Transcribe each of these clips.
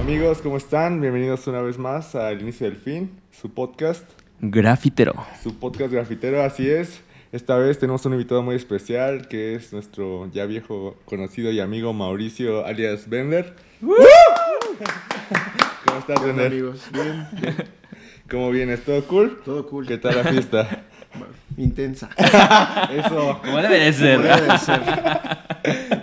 Amigos, ¿cómo están? Bienvenidos una vez más al Inicio del Fin, su podcast, Grafitero. su podcast grafitero, así es. Esta vez tenemos un invitado muy especial que es nuestro ya viejo conocido y amigo Mauricio alias Bender. ¿Cómo estás, Bender? amigos? Bien, bien, ¿Cómo vienes? ¿Todo cool? todo cool. ¿Qué tal la fiesta? Intensa. Eso, Como debe de ser. Como debe de ser.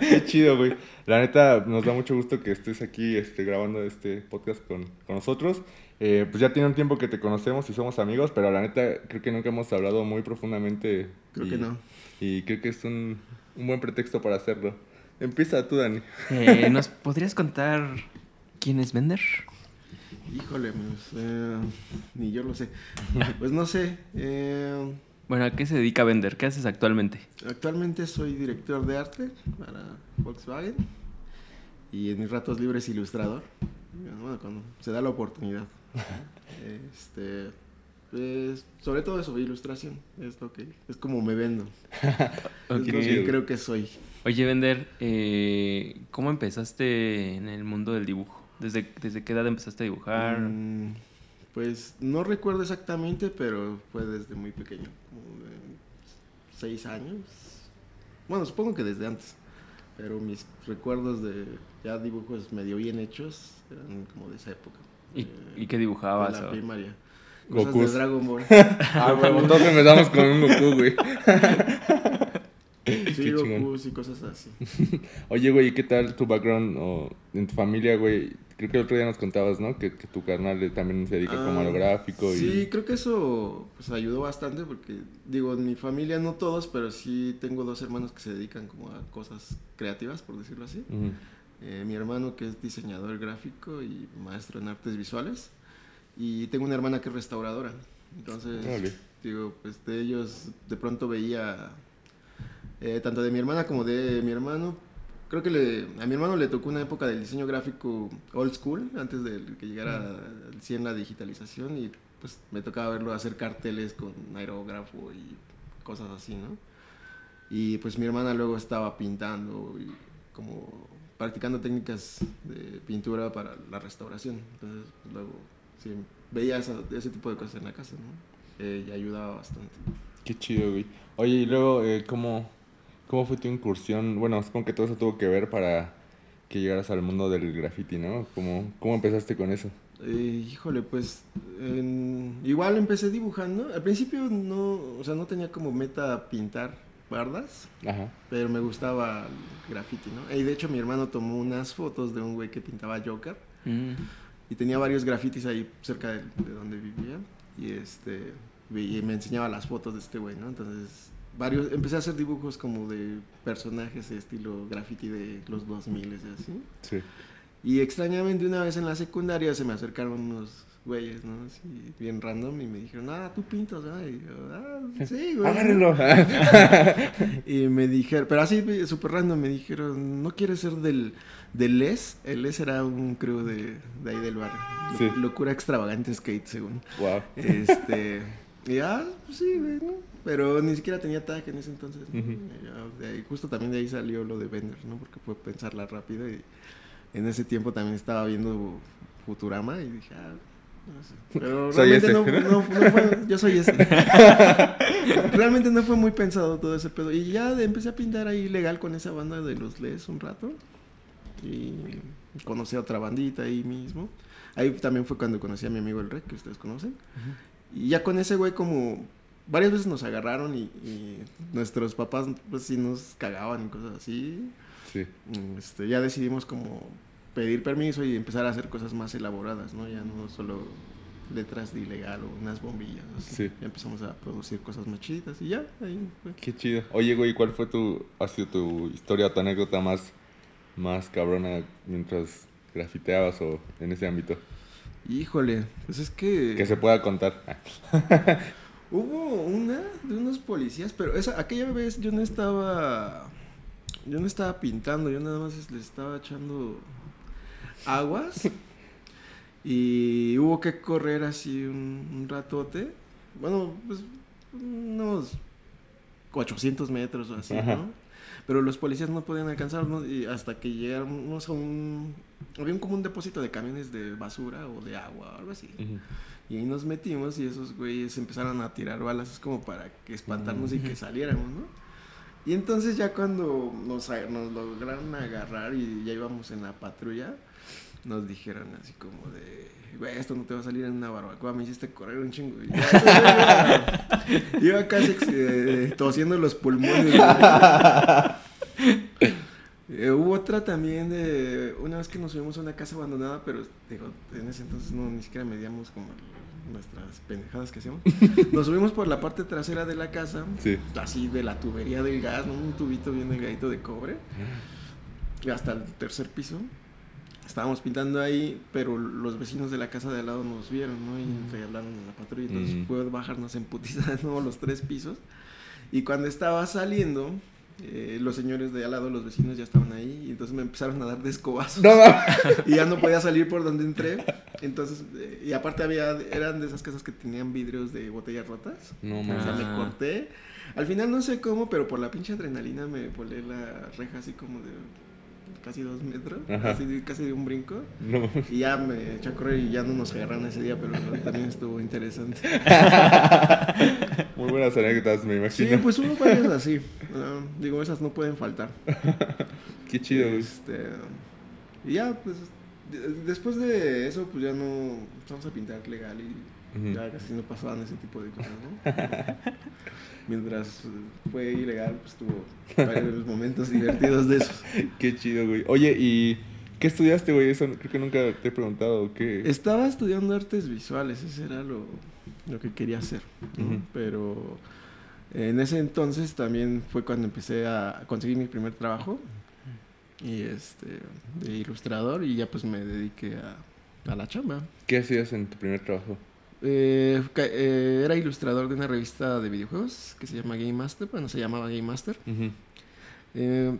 qué chido, güey. La neta, nos da mucho gusto que estés aquí este, grabando este podcast con, con nosotros. Eh, pues ya tiene un tiempo que te conocemos y somos amigos, pero la neta creo que nunca hemos hablado muy profundamente. Creo y- que no. Y creo que es un, un buen pretexto para hacerlo. Empieza tú, Dani. Eh, ¿Nos podrías contar quién es Bender? Híjole, amigos. eh, ni yo lo sé. Pues no sé. eh, Bueno, ¿a qué se dedica Bender? ¿Qué haces actualmente? actualmente soy director de arte para Volkswagen. Y en mis ratos libres ilustrador. Bueno, cuando se da la oportunidad. Este. Pues, sobre todo eso, ilustración. Es lo que. Es como me vendo. Ok. Es lo que creo que soy. Oye, Bender, eh, ¿cómo empezaste en el mundo del dibujo? ¿Desde, ¿Desde qué edad empezaste a dibujar? Mm, pues no recuerdo exactamente, pero fue desde muy pequeño, como de seis años. Bueno, supongo que desde antes, pero mis recuerdos de ya dibujos medio bien hechos eran como de esa época. ¿Y, eh, y qué dibujabas? la o- primaria. Cosas Gokus. de Dragon Ball. Ah, bueno, entonces empezamos con un Goku, güey. sí, Qué chingón. Gokus y cosas así. Oye, güey, ¿y ¿qué tal tu background o en tu familia, güey? Creo que el otro día nos contabas, ¿no? Que, que tu carnal también se dedica como a lo Ah, gráfico y... Sí, creo que eso pues, ayudó bastante porque, digo, en mi familia no todos, pero sí tengo dos hermanos que se dedican como a cosas creativas, por decirlo así. Ujú. Eh, mi hermano que es diseñador gráfico y maestro en artes visuales. Y tengo una hermana que es restauradora. Entonces, digo, pues de ellos de pronto veía, eh, tanto de mi hermana como de mi hermano, creo que le, a mi hermano le tocó una época del diseño gráfico old school, antes de que llegara al 100 la digitalización y pues me tocaba verlo hacer carteles con aerógrafo y cosas así, ¿no? Y pues mi hermana luego estaba pintando y como practicando técnicas de pintura para la restauración. Entonces luego sí, veía esa- ese tipo de cosas en la casa, ¿no? Eh, y ayudaba bastante. Qué chido, güey. Oye, y luego, eh, ¿cómo, ¿cómo fue tu incursión? Bueno, supongo que todo eso tuvo que ver para que llegaras al mundo del graffiti, ¿no? ¿Cómo, cómo empezaste con eso? Eh, híjole, pues en- igual empecé dibujando. Al principio no, o sea, no tenía como meta pintar bardas, Ajá. pero me gustaba el graffiti, ¿no? Y de hecho mi hermano tomó unas fotos de un güey que pintaba Joker. Mm. Y tenía varios grafitis ahí cerca de, de donde vivía. Y este y me enseñaba las fotos de este güey, ¿no? Entonces, varios empecé a hacer dibujos como de personajes de estilo graffiti de los 2000 y así. Sí. Y extrañamente una vez en la secundaria se me acercaron unos güeyes, ¿no? Así bien random y me dijeron, "Ah, tú pintas, ¿no?" Y yo, "Ah, sí, güey." Agárrenlo. Y me dijeron, pero así súper random, me dijeron, ¿no quieres ser del, del Les? El Les era un crew de, de ahí del barrio. Lo- Sí. Locura extravagante skate, según. wow. Este, y ah, pues sí, güey, ¿no? Pero ni siquiera tenía tag en ese entonces. ¿no? Y ahí- justo también de ahí salió lo de Bender, ¿no? Porque fue pensarla rápido y en ese tiempo también estaba viendo Futurama y dije, ah, no sé. Pero Soy realmente ese. no, no- no fue, yo soy ese. realmente no fue muy pensado todo ese pedo. Y ya empecé a pintar ahí legal con esa banda de los Les un rato. Y conocí a otra bandita ahí mismo. Ahí también fue cuando conocí a mi amigo el Rec, que ustedes conocen. Y ya con ese güey como varias veces nos agarraron y, y nuestros papás pues sí nos cagaban y cosas así. Sí. Mm, Este, ya decidimos como pedir permiso y empezar a hacer cosas más elaboradas, ¿no? Ya no solo letras de ilegal o unas bombillas. así. Sí. Ya empezamos a producir cosas más chidas y ya, ahí fue. Qué chido. Oye, güey, ¿cuál fue tu, ha sido tu historia, tu anécdota más, más cabrona mientras grafiteabas o en ese ámbito? Híjole, pues es que... Que se pueda contar. Hubo una de unos policías, pero esa, aquella vez yo no estaba. Yo no estaba pintando, yo nada más le estaba echando aguas. Y hubo que correr así un, un ratote. Bueno, pues unos 800 metros o así, Ajá. ¿no? Pero los policías no podían alcanzarnos y hasta que llegamos a un, había un, como un depósito de camiones de basura o de agua o algo así. Ujú. Y ahí nos metimos y esos güeyes empezaron a tirar balas es como para que espantarnos y que saliéramos, ¿no? Y entonces ya cuando nos, lograron agarrar y ya íbamos en la patrulla, nos dijeron así como de, güey, esto no te va a salir en una barbacoa, me hiciste correr un chingo. Y ya, iba, iba casi eh, tosiendo los pulmones. güey. Eh, hubo otra también de una vez que nos subimos a una casa abandonada, pero digo, en ese entonces no ni siquiera medíamos como nuestras pendejadas que hacíamos. Nos subimos por la parte trasera de la casa, Sí. así de la tubería del gas, ¿no? un tubito bien delgadito de cobre, hasta el tercer piso. Estábamos pintando ahí, pero los vecinos de la casa de al lado nos vieron, ¿no? Y nos hablaron a la patrulla, entonces Mm. fue bajarnos en putiza de nuevo los tres pisos. Y cuando estaba saliendo, eh, los señores de al lado, los vecinos ya estaban ahí, y entonces me empezaron a dar de escobazos. No, mames. y ya no podía salir por donde entré. Entonces, eh, y aparte había, eran de esas casas que tenían vidrios de botellas rotas. No, O sea, mames. me corté. Al final no sé cómo, pero por la pinche adrenalina me volé la reja así como de casi dos metros, de- casi de un brinco. No. Y ya me eché a correr y ya no nos agarraron ese día, pero también estuvo interesante. Muy buenas anécdotas, me Sí, imagino. pues hubo varias así. Ah, digo, esas no pueden faltar. Qué chido. Este, y ya, pues, de- después de eso, pues ya no empezamos a pintar legal y ya casi no pasaban ese tipo de cosas, ¿no? Mientras eh, fue ilegal, pues tuvo varios momentos divertidos de esos. Qué chido, güey. Oye, ¿y qué estudiaste, güey? Eso creo que nunca te he preguntado. ¿Qué? Estaba estudiando artes visuales, ese era lo, lo que quería hacer. Pero en ese entonces también fue cuando empecé a conseguir mi primer trabajo y este de ilustrador y ya pues me dediqué a, a la chamba. ¿Qué hacías en tu primer trabajo? Eh, eh, era ilustrador de una revista de videojuegos que se llama Game Master, bueno, se llamaba Game Master. Eh,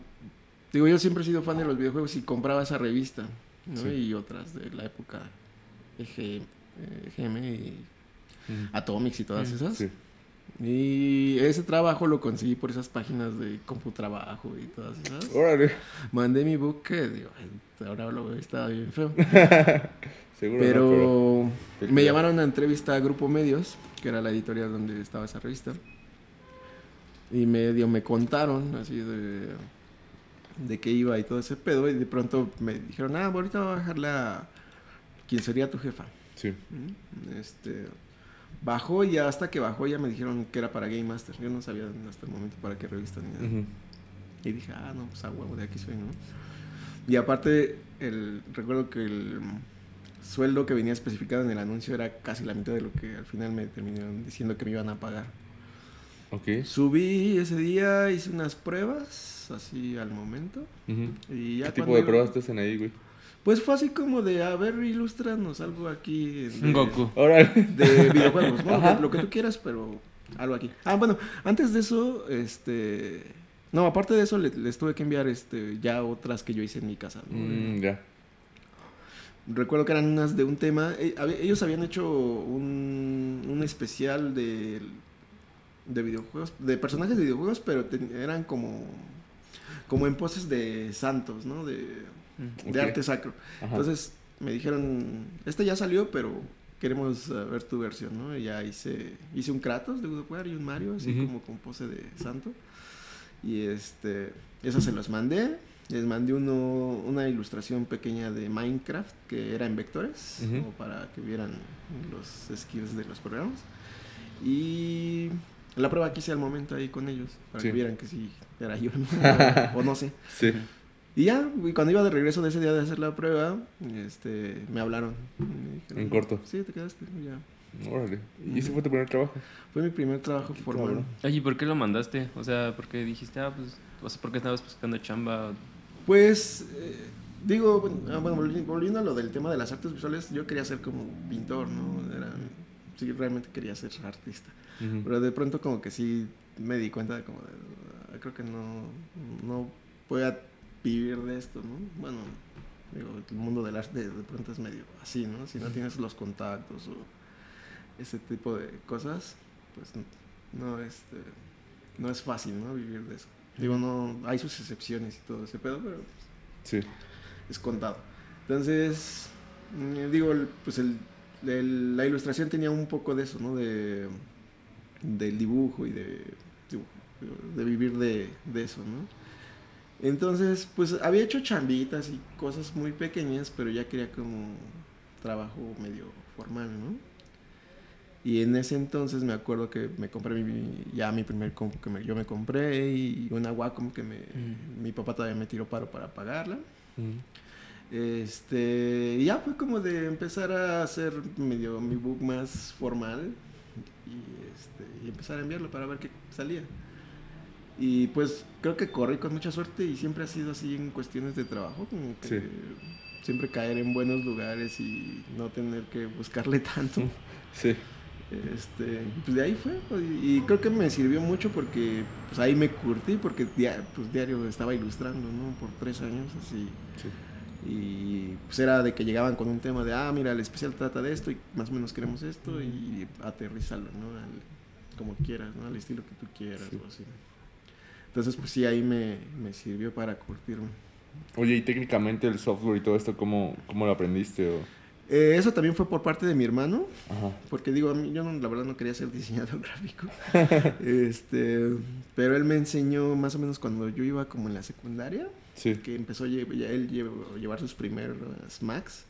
digo, yo siempre he sido fan de los videojuegos y compraba esa revista, ¿no? Sí. Y otras de la época EG, eh, EGM y. Atomics y todas esas. Sí. Y ese trabajo lo conseguí por esas páginas de Computrabajo y todas esas. Órale. Mandé mi book que, digo, ahora lo veo, estaba bien feo. Seguro Pero, no, pero... me llamaron a entrevista a Grupo Medios, que era la editorial donde estaba esa revista. Y medio me contaron así de, de qué iba y todo ese pedo. Y de pronto me dijeron, ah, ahorita va a bajar la... ¿Quién sería tu jefa? Sí. Este, bajó y hasta que bajó ya me dijeron que era para Game Master. Yo no sabía hasta el momento para qué revista ni nada. Y dije, ah, no, pues a huevo, de aquí soy, ¿no? Y aparte, el, recuerdo que el sueldo que venía especificado en el anuncio era casi la mitad de lo que al final me terminaron diciendo que me iban a pagar. Ok. Subí ese día, hice unas pruebas, así al momento. Ujú. Y ya ¿Qué tipo de pruebas te hacen ahí, güey? Pues fue así como de, a ver, ilústranos algo aquí. de- Goku. De videojuegos, ¿no? Ajá. Lo que tú quieras, pero algo aquí. Ah, bueno, antes de eso, este... No, aparte de eso, le- les tuve que enviar este, ya otras que yo hice en mi casa. ¿no? Mm, ya. Recuerdo que eran unas de un tema. eh, ellos habían hecho un, un especial de, de videojuegos, de personajes de videojuegos, pero ten- eran como, como en poses de santos, ¿no? De, Mm. de arte sacro. Ajá. Entonces me dijeron, este ya salió, pero queremos eh, ver tu versión, ¿no? Y ya hice, hice un Kratos de God of War y un Mario, así Ujú. como con pose de santo. Y este, eso se los mandé. Les mandé uno, una ilustración pequeña de Minecraft que era en vectores, Ujú. como para que vieran los skills de los programas. Y la prueba que hice al momento ahí con ellos, para Sí. que vieran que sí era yo, ¿no? o no sé. Sí. Y ya, y cuando iba de regreso de ese día de hacer la prueba, este, me hablaron. Me dijeron, En corto. Sí, te quedaste, ya. Órale. ¿Y ese fue tu primer trabajo? Fue mi primer trabajo formal. Oye, ¿y por qué lo mandaste? O sea, ¿por qué dijiste, ah, pues, o sea, ¿por qué estabas buscando chamba? Pues, eh, digo, bueno, ah, bueno, volvi- volviendo a lo del tema de las artes visuales, yo quería ser como pintor, ¿no? Era, sí, realmente quería ser artista. Ujú. Pero de pronto como que sí me di cuenta de como de, ah, creo que no, no voy a vivir de esto, ¿no? Bueno, digo, el mundo del arte de pronto es medio así, ¿no? Si no tienes los contactos o ese tipo de cosas, pues no, este, no es fácil, ¿no? Vivir de eso. Digo, no, hay sus excepciones y todo ese pedo, pero Sí. es contado. Entonces, mm, digo, pues el, el- la ilustración tenía un poco de eso, ¿no? De, del dibujo y de, digo, de vivir de, de eso, ¿no? Entonces, pues había hecho chambitas y cosas muy pequeñas, pero ya quería como trabajo medio formal, ¿no? Y en ese entonces me acuerdo que me compré mi- ya mi primer compu que me- yo me compré y una Wacom que me, Mm. mi papá todavía me tiró paro para pagarla. Ujú. Este, ya fue como de empezar a hacer medio mi book más formal y, este, y empezar a enviarlo para ver qué salía. Y pues creo que corrí con mucha suerte y siempre ha sido así en cuestiones de trabajo, como que Sí. siempre caer en buenos lugares y no tener que buscarle tanto. Sí. Este, pues de ahí fue, pues, y, creo que me sirvió mucho porque pues ahí me curtí, porque pues, diario estaba ilustrando, ¿no? Por tres años, así. Sí. Y pues era de que llegaban con un tema de, ah, mira, el especial trata de esto y más o menos queremos esto y aterrizarlo, ¿no? Al- como quieras, ¿no? Al estilo que tú quieras Sí. o así. Entonces, pues sí, ahí me, me sirvió para curtirme. Oye, y técnicamente el software y todo esto, ¿cómo, cómo lo aprendiste? O... Eh, eso también fue por parte de mi hermano, Ajá. porque digo, a mí, yo no, la verdad no quería ser diseñador gráfico. este, pero él me enseñó más o menos cuando yo iba como en la secundaria, Sí. que empezó ya él llevar sus primeros Macs.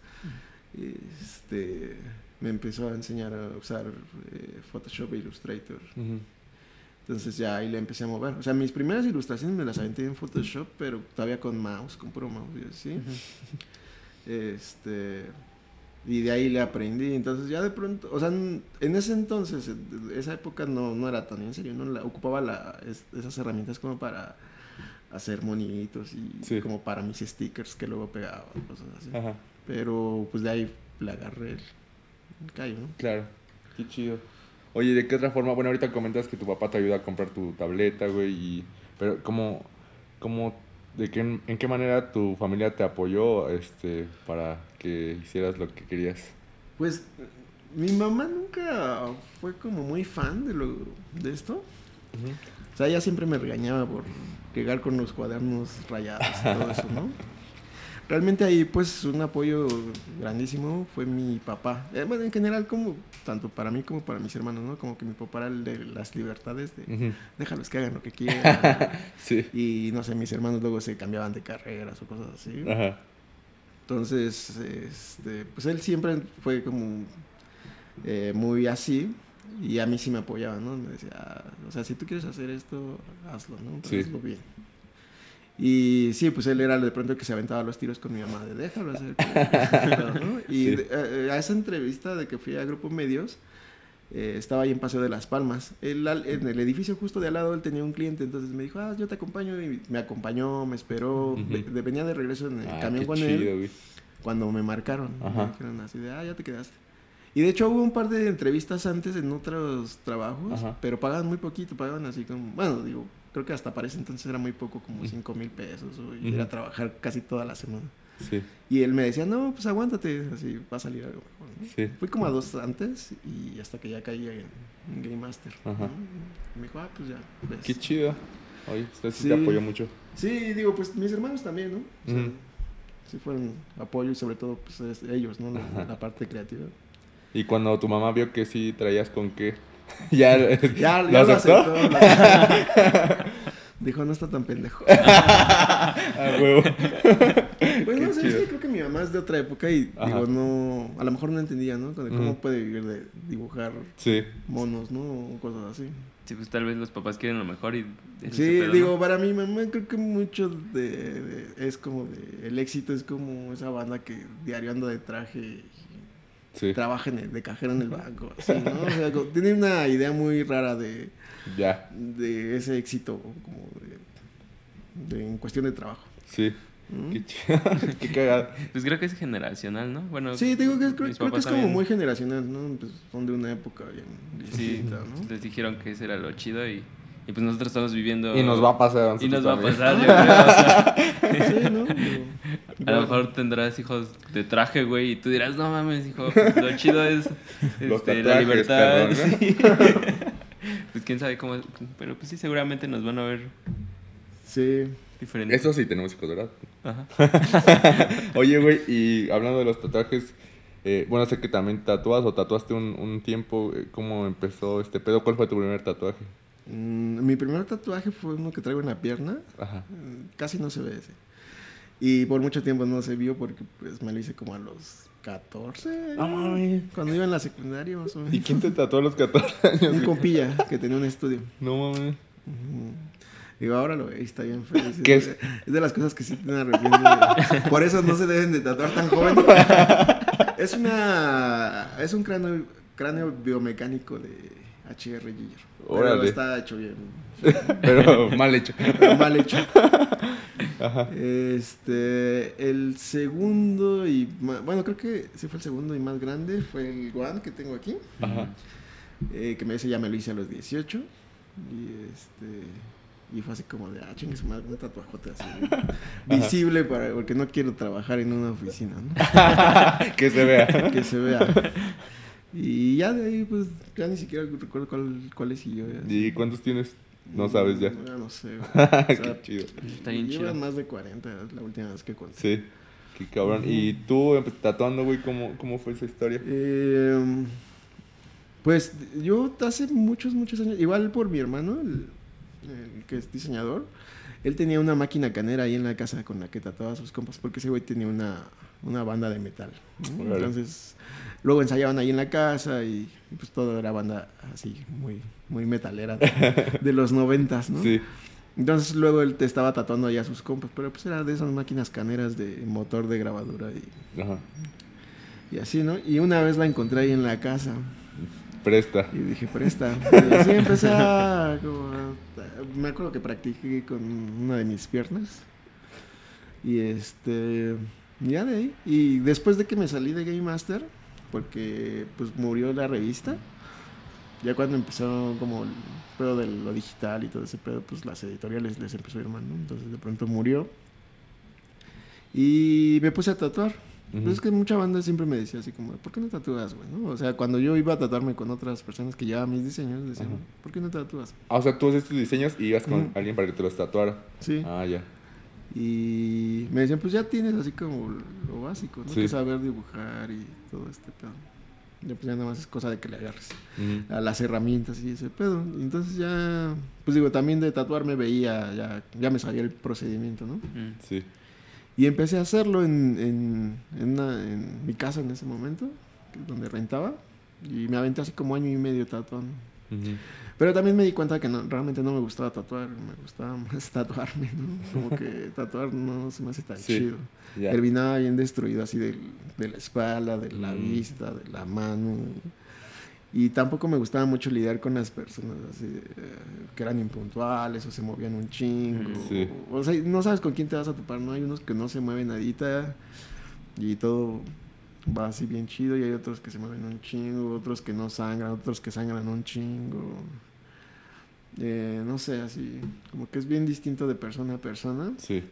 Este, me empezó a enseñar a usar eh, Photoshop e Illustrator. Ujú. Entonces ya ahí le empecé a mover. O sea, mis primeras ilustraciones me las aventé en Photoshop, pero todavía con mouse, con puro mouse, y así. Este. Y de ahí le aprendí. Entonces ya de pronto, o sea, en en ese entonces, en esa época no, no era tan en serio, no la, ocupaba la, es- esas herramientas como para hacer monitos y Sí. como para mis stickers que luego pegaba, cosas así. Ajá. Pero pues de ahí le agarré el, el callo, ¿no? Claro. Qué chido. Oye, ¿de qué otra forma? Bueno, ahorita comentas que tu papá te ayuda a comprar tu tableta, güey, y... Pero, ¿cómo, cómo, de qué, en qué manera tu familia te apoyó, este, para que hicieras lo que querías? Pues mi mamá nunca fue como muy fan de, lo, de esto. O sea, ella siempre me regañaba por llegar con los cuadernos rayados y todo eso, ¿no? Realmente ahí, pues, un apoyo grandísimo fue mi papá. Eh, bueno, en general, como, tanto para mí como para mis hermanos, ¿no? Como que mi papá era el de las libertades de déjalos que hagan lo que quieran. Sí. y, no sé, mis hermanos luego se cambiaban de carreras o cosas así. Ajá. Entonces, este, pues él siempre fue como eh, muy así y a mí sí me apoyaba, ¿no? Me decía, "Ah, o sea, si tú quieres hacer esto, hazlo, ¿no? Pero Sí. hazlo bien. Y sí, pues él era el de pronto el que se aventaba los tiros con mi mamá, de déjalo hacer. ¿no? Y Sí. de- eh, a esa entrevista de que fui a Grupo Medios, eh, estaba ahí en Paseo de las Palmas. Él, al- en el edificio justo de al lado, él tenía un cliente, entonces me dijo, ah, yo te acompaño. Y me acompañó, me esperó. De- venía de regreso en el Ah, camión con chido, él güey. cuando me marcaron. Ajá. Me dijeron así de, ah, ya te quedaste. Y de hecho hubo un par de entrevistas antes en otros trabajos, Ajá. pero pagaban muy poquito, pagaban así como, bueno, digo, creo que hasta para ese entonces era muy poco, como Ujú. 5 mil pesos, o ir a trabajar casi toda la semana. Sí. Y él me decía, no, pues aguántate, así va a salir algo mejor. ¿no? Sí. Fui como a dos antes y hasta que ya caí en, Game Master. Ajá. ¿no? Y me dijo, ah, pues ya. ves". Qué chido. Oye, usted sí, Sí. te apoyó mucho. Sí, digo, pues mis hermanos también, ¿no? O sea. Sí fueron apoyo y sobre todo pues es- ellos, ¿no? La, la parte creativa. Y cuando tu mamá vio que sí traías con qué, ya, Ya, ¿lo ya lo aceptó? aceptó. lo aceptó. Dijo, no está tan pendejo. Ah, huevo. Pues no sé, chido. sí, creo que mi mamá es de otra época y Ajá. digo, no, a lo mejor no entendía, ¿no? De cómo puede vivir de dibujar Sí. monos, ¿no? O cosas así. Sí, pues tal vez los papás quieren lo mejor y... Sí, pedo, digo, ¿no? para mi mamá creo que mucho de, de- es como de, el éxito es como esa banda que diario anda de traje y Sí. trabaja en el- de cajero en el banco, así, ¿no? O sea, tiene una idea muy rara de, Ya. de ese éxito como de, de- en cuestión de trabajo. Sí. ¿no? Qué cagado. Pues creo que es generacional, ¿no? Bueno, Sí, digo que creo, que es como también- muy generacional, ¿no? Pues son de una época bien Sí, distinta, ¿no? les dijeron que ese era lo chido y, y pues nosotros estamos viviendo... Y nos va a pasar. Y nos va a pasar, yo creo, o sea, Sí, ¿no? A lo mejor tendrás hijos de traje, güey, y tú dirás, no mames, hijo, lo chido es este, la libertad. perrón, ¿no? sí. pues quién sabe cómo, pero pues sí, seguramente nos van a ver Sí. diferentes. Eso sí tenemos hijos, ¿verdad? Ajá. Oye, güey, y hablando de los tatuajes, eh, bueno, sé que también tatuas o tatuaste un, un tiempo. eh, ¿Cómo empezó este pedo? ¿Cuál fue tu primer tatuaje? Mm, mi primer tatuaje fue uno que traigo en la pierna. Ajá. Casi no se ve ese. Y por mucho tiempo no se vio porque pues me lo hice como a los 14. No mames. Cuando iba en la secundaria más o menos. ¿Y quién te tatuó a los 14 años? Un compilla que tenía un estudio. No mames. Digo, ahora lo veo y está bien feo. ¿Qué es? es? es de las cosas que sí te arrepiento. de- Por eso no se deben de tatuar tan joven. Es una... Es un cráneo, cráneo biomecánico de H.R. Giger. Pero está hecho bien. Pero mal hecho. pero mal hecho. Ajá. Este, el segundo y bueno, creo que sí fue el segundo y más grande fue el Guan que tengo aquí, Ajá. eh, que me ese ya me lo hice a los 18 y este y fue así como de ah, chingue su madre, un tatuajote así visible para porque no quiero trabajar en una oficina, ¿no? que se vea. que se vea. Y ya de ahí pues ya ni siquiera recuerdo cuál cuál es y yo ya- ¿Y cuántos tienes? No sabes ya. Ya no sé. güey. O sea, Qué chido. Está bien llevan chido. más de 40 es la última vez que conté. Sí. Qué cabrón. ¿Y tú empe- tatuando, güey? ¿Cómo, ¿Cómo fue esa historia? Eh, pues yo hace muchos, muchos años, igual por mi hermano, el, el que es diseñador, él tenía una máquina canera ahí en la casa con la que tatuaba a sus compas, porque ese güey tenía una, una banda de metal. Entonces, luego ensayaban ahí en la casa y, y pues toda era banda así, muy, muy metalera de, de los noventas, ¿no? Sí. Entonces luego él te estaba tatuando ahí a sus compas, pero pues era de esas máquinas caneras de motor de grabadura y, Ajá. y así, ¿no? Y una vez la encontré ahí en la casa. Presta. Y dije, presta. Y así empecé a, como a- Me acuerdo que practiqué con una de mis piernas. Y este... Ya de ahí. Y después de que me salí de Game Master, porque pues murió la revista, ya cuando empezó como el pedo de lo digital y todo ese pedo, pues las editoriales les empezó a ir mal, ¿no? Entonces de pronto murió. Y me puse a tatuar. Pues es que mucha banda siempre me decía así como, ¿por qué no tatúas, güey? ¿no? O sea, cuando yo iba a tatuarme con otras personas que llevaban mis diseños, decían. ¿por qué no tatúas? Ah, o sea, tú haces tus diseños y ibas con alguien para que te los tatuara. Sí. Ah, ya. Y me decían, pues ya tienes así como lo básico, ¿no? Sí. Que saber dibujar y todo este pedo. Ya pues ya nada más es cosa de que le agarres Ujú. a las herramientas y ese pedo. Y entonces ya, pues digo, también de tatuarme veía, ya, ya me sabía el procedimiento, ¿no? Mm. Sí. Y empecé a hacerlo en, en, en, una- en mi casa en ese momento, donde rentaba. Y me aventé así como año y medio tatuando. Ujú. Pero también me di cuenta que no, realmente no me gustaba tatuar, me gustaba más tatuarme, ¿no? Como que tatuar no se me hace tan Sí, chido. Ya. Terminaba bien destruido así del- de, la espalda, de la Mm. vista, de la mano. Y, y tampoco me gustaba mucho lidiar con las personas así de, eh, que eran impuntuales o se movían un chingo. Sí. O, o sea, no sabes con quién te vas a topar, ¿no? Hay unos que no se mueven nadita y todo va así bien chido y hay otros que se mueven un chingo, otros que no sangran, otros que sangran un chingo. Eh, no sé, así, como que es bien distinto de persona a persona. Sí.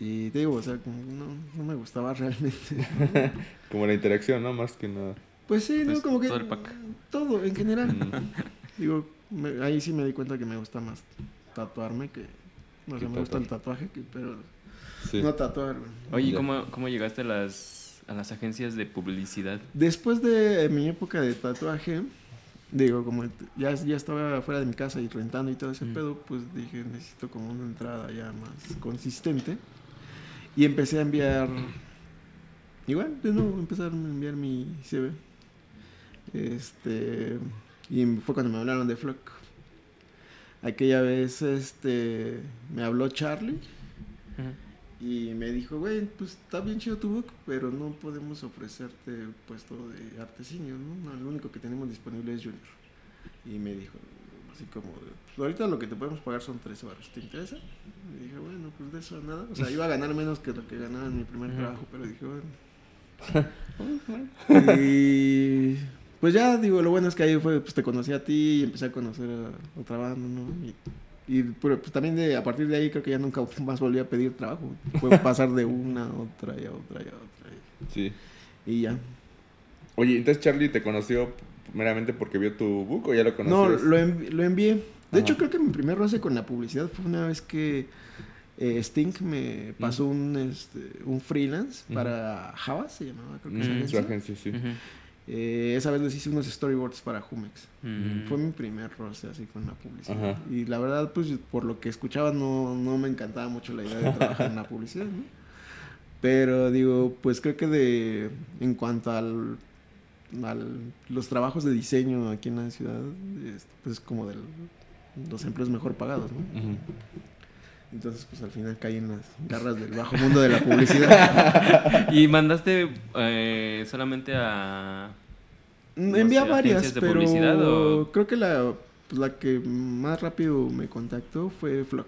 Y te digo, o sea, como no, no me gustaba realmente. Como la interacción, ¿no? Más que nada. Pues sí, Pues ¿no? Como que todo el pack. todo en general. Mm. Digo, me- ahí sí me di cuenta que me gusta más tatuarme que... O Que sea, me gusta el tatuaje, que, pero Sí. no tatuar. güey. Oye, ¿y Ya. ¿cómo, ¿cómo llegaste a las, a las agencias de publicidad? Después de mi época de tatuaje, digo, como ya, ya estaba fuera de mi casa y rentando y todo ese Mm. pedo, pues dije, necesito como una entrada ya más consistente. Y empecé a enviar, igual, de nuevo, empezar a enviar mi CV. Este, y fue cuando me hablaron de Flock. Aquella vez, este, me habló Charlie. Ujú. Y me dijo, güey, pues está bien chido tu book, pero no podemos ofrecerte puesto de artesinio, ¿no? No, Lo único que tenemos disponible es Junior. Y me dijo, así como, pues ahorita lo que te podemos pagar son 13 baros, ¿te interesa? Y dije, bueno, pues de eso nada. O sea, iba a ganar menos que lo que ganaba en mi primer trabajo, pero dije, bueno. y pues ya, digo, lo bueno es que ahí fue, pues te conocí a ti y empecé a conocer a otra banda, ¿no? Y, y pero, pues también de, a partir de ahí creo que ya nunca más volví a pedir trabajo. Fue pasar de una a otra y a otra y a otra. Sí. Y, y ya. Oye, entonces Charlie te conoció meramente porque vio tu book o ya lo No, conocías? lo, envi- lo envié. De Ajá. hecho, creo que mi primer roce con la publicidad fue una vez que eh, Sting me pasó un, este, un freelance para Java, se llamaba, creo que Ujú. esa Su agencia. agencia, sí. Eh, esa vez les hice unos storyboards para Jumex. Mm. Fue mi primer roce así con la publicidad. Ajá. Y la verdad, pues por lo que escuchaba, no, no me encantaba mucho la idea de trabajar en la publicidad, ¿no? Pero digo, pues creo que de en cuanto al, al los trabajos de diseño aquí en la ciudad, es, pues como de los empleos mejor pagados. Entonces, pues al final caí en las garras del bajo mundo de la publicidad. ¿Y mandaste eh, solamente a... No Envié a sé, varias, de pero publicidad o- creo que la, pues, la que más rápido me contactó fue Flock.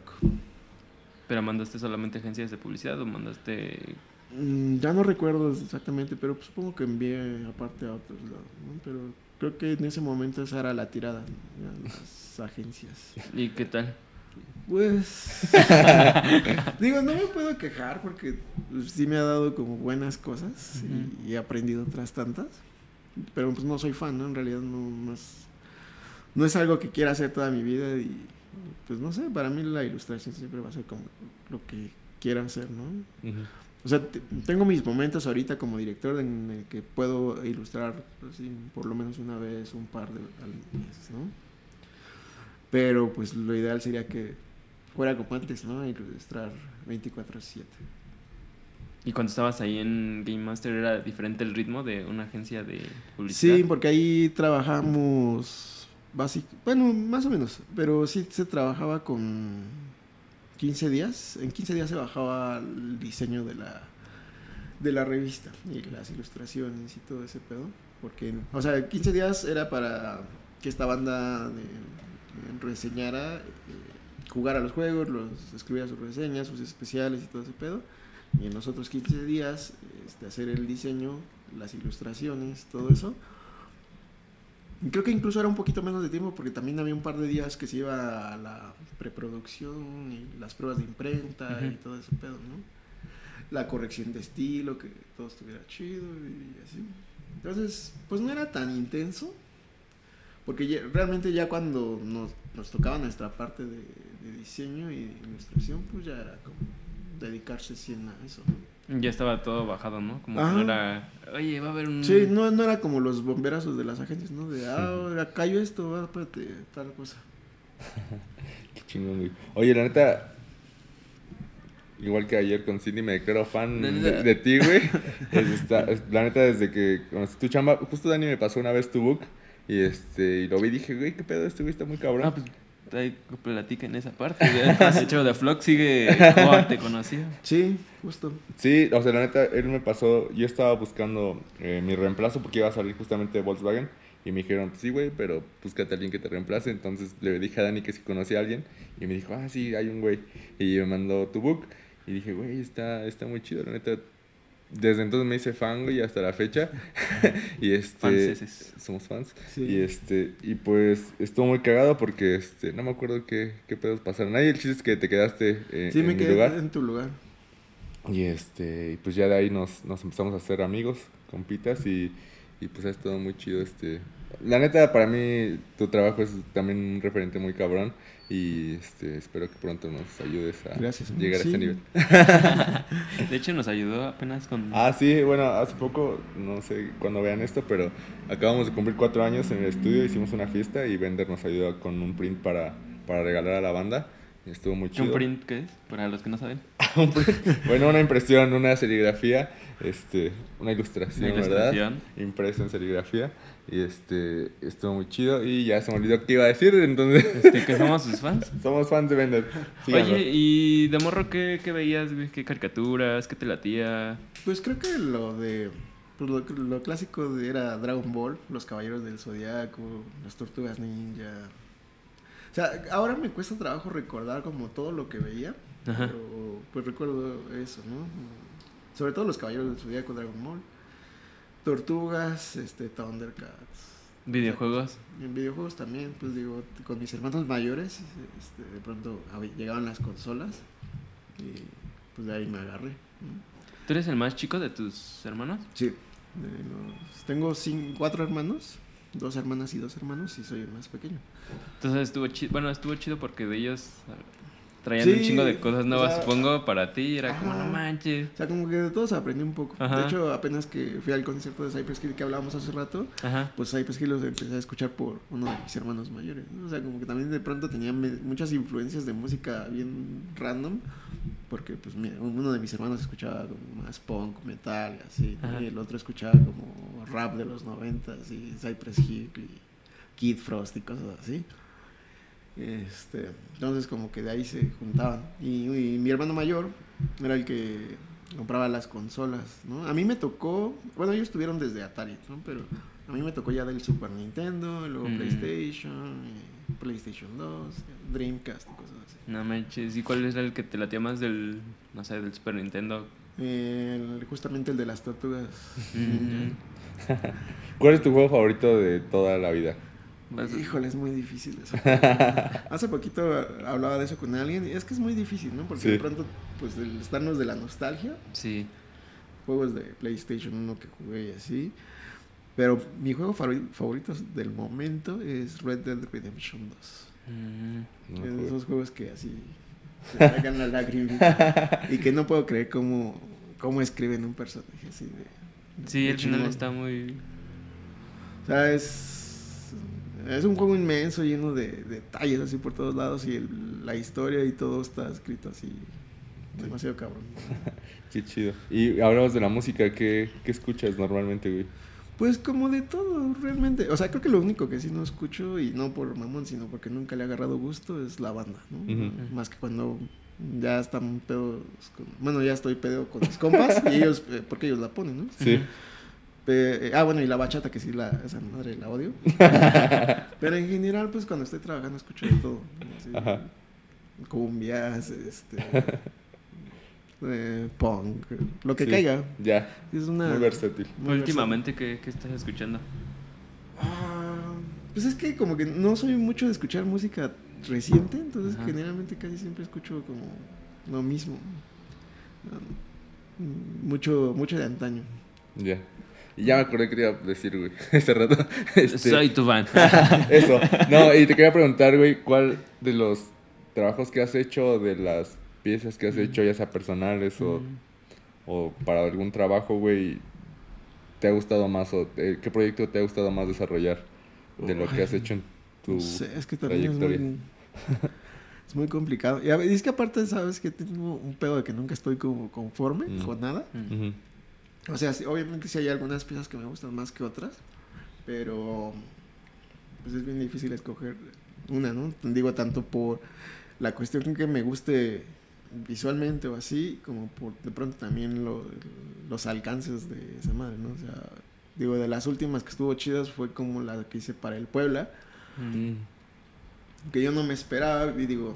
Pero mandaste solamente agencias de publicidad o mandaste... Mm, Ya no recuerdo exactamente, pero pues, supongo que envié aparte a otros lados, ¿no? Pero creo que en ese momento esa era la tirada, ya, las agencias. ¿Y qué tal? Pues... digo, no me puedo quejar porque pues, sí me ha dado como buenas cosas y, y he aprendido otras tantas. Pero pues no soy fan, ¿no? En realidad no, no es... No es algo que quiera hacer toda mi vida y pues no sé, para mí la ilustración siempre va a ser como lo que quiera hacer, ¿no? O sea, te- tengo mis momentos ahorita como director en el que puedo ilustrar así, por lo menos una vez, un par de al mes, ¿no? Pero pues lo ideal sería que fuera como antes, ¿no? Ilustrar 24/7. ¿Y cuando estabas ahí en Game Master era diferente el ritmo de una agencia de publicidad? Sí, porque ahí trabajamos básico, bueno, más o menos, pero sí se trabajaba con 15 días. En 15 días se bajaba el diseño de la de la revista y las ilustraciones y todo ese pedo, porque o sea, 15 días era para que esta banda de- eh, reseñara, eh, jugara los juegos, los escribiera sus reseñas, sus especiales y todo ese pedo. Y en los otros 15 días este, hacer el diseño, las ilustraciones, todo eso. Y Creo que incluso era un poquito menos de tiempo porque también había un par de días que se iba a la preproducción y las pruebas de imprenta y Ujú. todo ese pedo, ¿no? La corrección de estilo, que todo estuviera chido y así. Entonces, pues no era tan intenso. Porque ya- realmente ya cuando nos, nos tocaba nuestra parte de, de diseño y de ilustración, pues ya era como dedicarse 100 a eso. Ya estaba todo bajado, ¿no? Como Ajá. que no era... Oye, va a haber un... Sí, no, no era como los bomberazos de las agencias, ¿no? De, ah, ahora cayó esto, ah, espérate, tal cosa. Qué chingón, güey. Oye, la neta. Igual que ayer con Cindy me declaro fan de, ti, güey. Es- está- es- la neta, desde que conocí tu chamba, justo Dani me pasó una vez tu book. Y este, y lo vi y dije, güey, qué pedo, este güey está muy cabrón. Ah, pues ahí platiquen esa parte. De hecho, de Flock sigue como te conocía. Sí, justo. Sí, o sea, la neta, él me pasó, yo estaba buscando eh, mi reemplazo porque iba a salir justamente de Volkswagen y me dijeron, sí, güey, pero búscate a alguien que te reemplace. Entonces le dije a Dani que si conocía a alguien y me dijo, ah, sí, hay un güey. Y me mandó tu book y dije, güey, está, está muy chido, la neta. Desde entonces me hice fan, güey, hasta la fecha. y este... Fanceses. Somos fans. Sí. Y este, y pues estuvo muy cagado porque este, no me acuerdo qué, qué pedos pasaron. Ahí el chiste es que te quedaste eh, Sí, en me mi quedé lugar. en tu lugar. Y este, y pues ya de ahí nos, nos empezamos a hacer amigos, compitas, y, y pues es todo muy chido. Este. La neta, para mí, tu trabajo es también un referente muy cabrón. Y este, espero que pronto nos ayudes a Gracias, llegar a ese nivel. De hecho, nos ayudó apenas con... Ah, sí, bueno, hace poco, no sé cuándo vean esto, pero acabamos de cumplir cuatro años en el estudio, hicimos una fiesta y Vender nos ayudó con un print para, para regalar a la banda. Y estuvo muy chido. ¿Un print qué es? Para los que no saben. Bueno, una impresión, una serigrafía, este, una ilustración, Una ¿verdad? ilustración. Impreso en serigrafía. Y este, estuvo muy chido. Y ya se me olvidó qué iba a decir, entonces Este, que somos sus fans. somos fans de Vender. Síganlo. Oye, ¿y de morro qué, qué veías, güey? ¿Qué caricaturas? ¿Qué te latía? Pues creo que lo de. Pues lo, lo clásico era Dragon Ball, Los Caballeros del Zodiaco, Las Tortugas Ninja. O sea, ahora me cuesta trabajo recordar como todo lo que veía. Ajá. Pero pues recuerdo eso, ¿no? Sobre todo Los Caballeros del Zodiaco, Dragon Ball. Tortugas, este, Thundercats. ¿Videojuegos? En videojuegos también, pues digo, con mis hermanos mayores, este, de pronto llegaban las consolas y pues de ahí me agarré. ¿no? ¿Tú eres el más chico de tus hermanos? Sí. los- tengo cin- cuatro hermanos, dos hermanas y dos hermanos y soy el más pequeño. Entonces estuvo chido. Bueno, estuvo chido porque de ellos traían un chingo de cosas nuevas, o sea, supongo, para ti. Era como, no manches. O sea, como que de todos aprendí un poco. Ajá. De hecho, apenas que fui al concierto de Cypress Hill que hablábamos hace rato, Ajá. pues Cypress Hill los empecé a escuchar por uno de mis hermanos mayores. ¿no? O sea, como que también de pronto tenía muchas influencias de música bien random, porque pues mi- uno de mis hermanos escuchaba como más punk, metal y así, y el otro escuchaba como rap de los noventas y Cypress Hill y Kid Frost y cosas así. Este, entonces como que de ahí se juntaban. Y, y mi hermano mayor era el que compraba las consolas, ¿no? A mí me tocó, bueno, ellos tuvieron desde Atari, ¿no? Pero a mí me tocó ya del Super Nintendo, luego Mm. PlayStation, y PlayStation 2, Dreamcast y cosas así. No manches. ¿Y cuál era el que te latía más del, no sé, del Super Nintendo? El- justamente el de las tortugas. Mm. ¿Cuál es tu juego favorito de toda la vida? Híjole, es muy difícil eso. Hace poquito hablaba de eso con alguien y es que es muy difícil, ¿no? Porque Sí. de pronto, pues, el estarnos de la nostalgia, Sí. juegos de PlayStation 1 que jugué y así. Pero mi juego favori- favorito del momento es Red Dead Redemption 2. Mm. No, Es de juego. esos juegos que así te sacan la lágrima y que no puedo creer cómo, cómo escriben un personaje así de... Sí, el final está muy... O sea, es, es un juego inmenso, lleno de, de detalles así por todos lados y el- la historia y todo está escrito así demasiado cabrón. Qué chido. Y hablamos de la música, ¿qué, qué escuchas normalmente, güey? Pues como de todo, realmente. O sea, creo que lo único que sí no escucho, y no por mamón, sino porque nunca le he agarrado gusto, es la banda, ¿no? Más que cuando ya están pedos con- Bueno, ya estoy pedo con mis compas y ellos, eh, porque ellos la ponen, ¿no? Sí. Pe- eh, ah, bueno, y la bachata, que sí, la, esa madre la odio. Pero en general, pues cuando estoy trabajando escucho de todo. ¿no? Así, Ajá. Cumbias, este... eh, punk, lo que Sí. caiga. Ya, Es una... muy versátil. muy Últimamente, ¿qué, qué estás escuchando? Ah, pues es que como que no soy mucho de escuchar música reciente, entonces Ajá. generalmente casi siempre escucho como lo mismo. Um, Mucho, mucho de antaño. Ya. Y ya me acordé que te iba a decir, güey, este rato. Este, Soy tu fan. Eso. No, y te quería preguntar, güey, ¿cuál de los trabajos que has hecho, de las piezas que has hecho, ya sea personales o, o para algún trabajo, güey, te ha gustado más o eh, qué proyecto te ha gustado más desarrollar de lo que has hecho en tu No sé, es que también es trayectoria? muy, es muy complicado. Y a ver, es que aparte, sabes que tengo un pedo de que nunca estoy como conforme Mm. con nada. Mm. O sea, sí, obviamente sí hay algunas piezas que me gustan más que otras, pero pues es bien difícil escoger una, ¿no? Digo, tanto por la cuestión que me guste visualmente o así, como por de pronto también lo- los alcances de esa madre, ¿no? O sea, digo, de las últimas que estuvo chidas fue como la que hice para el Puebla, Mm. que yo no me esperaba y digo,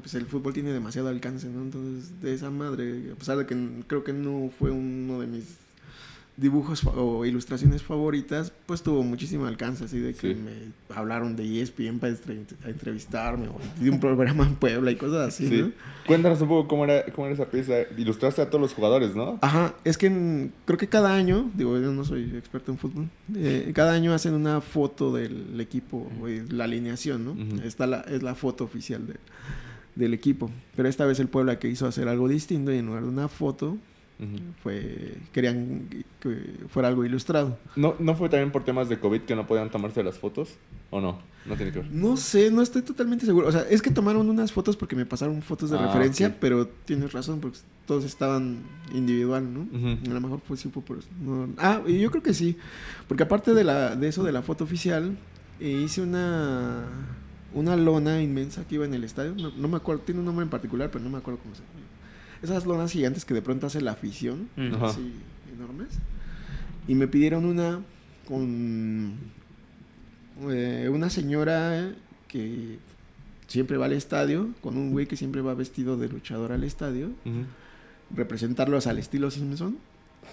pues el fútbol tiene demasiado alcance, ¿no? Entonces, de esa madre, a pesar de que creo que no fue uno de mis dibujos o ilustraciones favoritas, pues tuvo muchísimo alcance, así de que Sí. me hablaron de ESPN para entrevistarme o de un programa en Puebla y cosas así, Sí. ¿no? Cuéntanos un poco cómo era, cómo era esa pieza. Ilustraste a todos los jugadores, ¿no? Ajá, es que en- creo que cada año, digo, yo no soy experto en fútbol, eh, cada año hacen una foto del equipo, la alineación, ¿no? Esta la, es la foto oficial de- del equipo. Pero esta vez el Puebla que hizo hacer algo distinto y en lugar de una foto, fue querían que fuera algo ilustrado. ¿No, ¿No fue también por temas de COVID que no podían tomarse las fotos? ¿O no? No tiene que ver. No sé, no estoy totalmente seguro. O sea, es que tomaron unas fotos porque me pasaron fotos de Ah, referencia, pero tienes razón, porque todos estaban individual, ¿no? A lo mejor fue sí por eso. No- Ah, yo creo que sí. Porque aparte de, la, de eso de la foto oficial, eh, hice una, una lona inmensa que iba en el estadio. No, no me acuerdo, tiene un nombre en particular, pero no me acuerdo cómo se llama. Esas lonas gigantes que de pronto hace la afición, Mm. Así enormes. Y me pidieron una con eh, una señora que siempre va al estadio, con un güey que siempre va vestido de luchador al estadio representarlos al estilo Simpson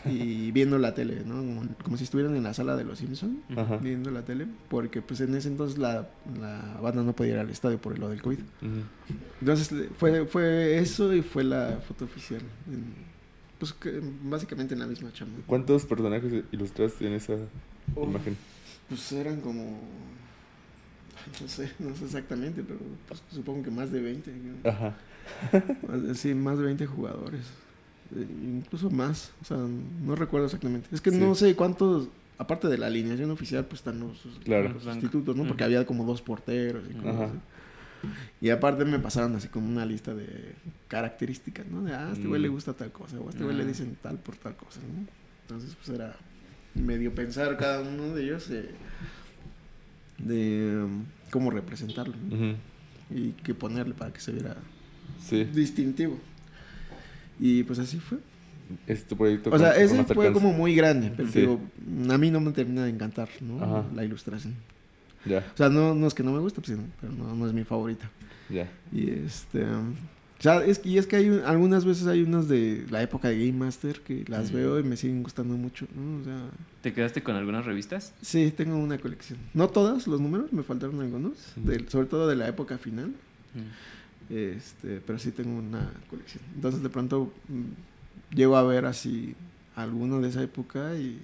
y viendo la tele, ¿no? Como, como si estuvieran en la sala de los Simpson Ajá. viendo la tele, porque pues en ese entonces la, la banda no podía ir al estadio por lo del COVID. Entonces fue, fue eso y fue la foto oficial. en- pues que, básicamente en la misma chamba. ¿Cuántos personajes ilustraste en esa imagen? Pues eran como... No sé, no sé exactamente, pero pues, supongo que más de 20. ¿no? Ajá. Sí, más de 20 jugadores. Incluso más. O sea, no recuerdo exactamente. Es que Sí. no sé cuántos, aparte de la alineación oficial, pues están los, Claro. los sustitutos, ¿no? Porque había como dos porteros y cosas Ajá. así. Y aparte me pasaron así como una lista de características, ¿no? De, ah, a este güey Mm. le gusta tal cosa, o a este güey le dicen tal por tal cosa, ¿no? Entonces, pues era medio pensar cada uno de ellos eh, de um, cómo representarlo y qué ponerle para que se viera Sí. distintivo. Y pues así fue. Es tu proyecto. O sea, con- ese fue como muy grande, pero Sí. digo, a mí no me termina de encantar, ¿no? Ajá. La ilustración. Ya, O sea, no, no es que no me guste, pues, pero no, no es mi favorita. ya. Y este... um, o sea, es, y es que hay un- algunas veces hay unas de la época de Game Master que las Mm. veo y me siguen gustando mucho, ¿no? O sea, ¿Te quedaste con algunas revistas? sí, tengo una colección. No todas los números, me faltaron algunos, del- sobre todo de la época final. Mm. Este, pero sí tengo una colección. Entonces de pronto mm, llego a ver así alguno de esa época y,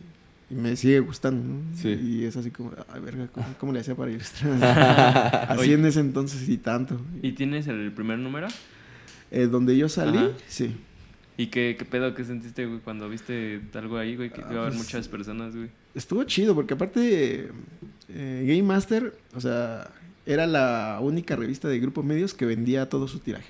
y me sigue gustando, ¿no? Sí. Y es así como, ay, verga, ¿cómo, cómo le hacía para ilustrar? así Oye. en ese entonces y tanto. ¿Y tienes el primer número? Eh, donde yo salí, Ajá. sí. ¿Y qué, qué pedo que sentiste, güey, cuando viste algo ahí, güey? Que Ah, iba a haber pues, muchas personas, güey. Estuvo chido porque aparte eh, Game Master, o sea, era la única revista de Grupo Medios que vendía todo su tiraje.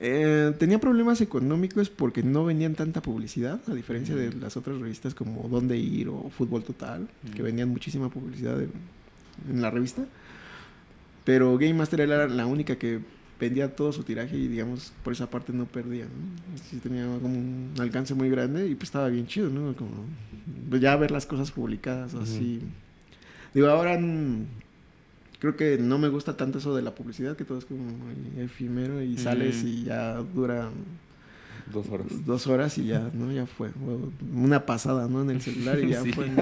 Eh, tenía problemas económicos porque no vendían tanta publicidad, a diferencia de Mm. las otras revistas como Dónde Ir o Fútbol Total, que Mm. vendían muchísima publicidad en, en la revista. Pero Game Master era la única que vendía todo su tiraje y digamos por esa parte no perdía, ¿no? Sí tenía como un alcance muy grande y pues estaba bien chido, ¿no? Como ya ver las cosas publicadas así. Digo, ahora creo que no me gusta tanto eso de la publicidad, que todo es como muy efímero y sales Mm. y ya dura Dos horas. dos horas y ya, ¿no? Ya fue. Una pasada, ¿no? En el celular y ya Sí. fue. ¿no?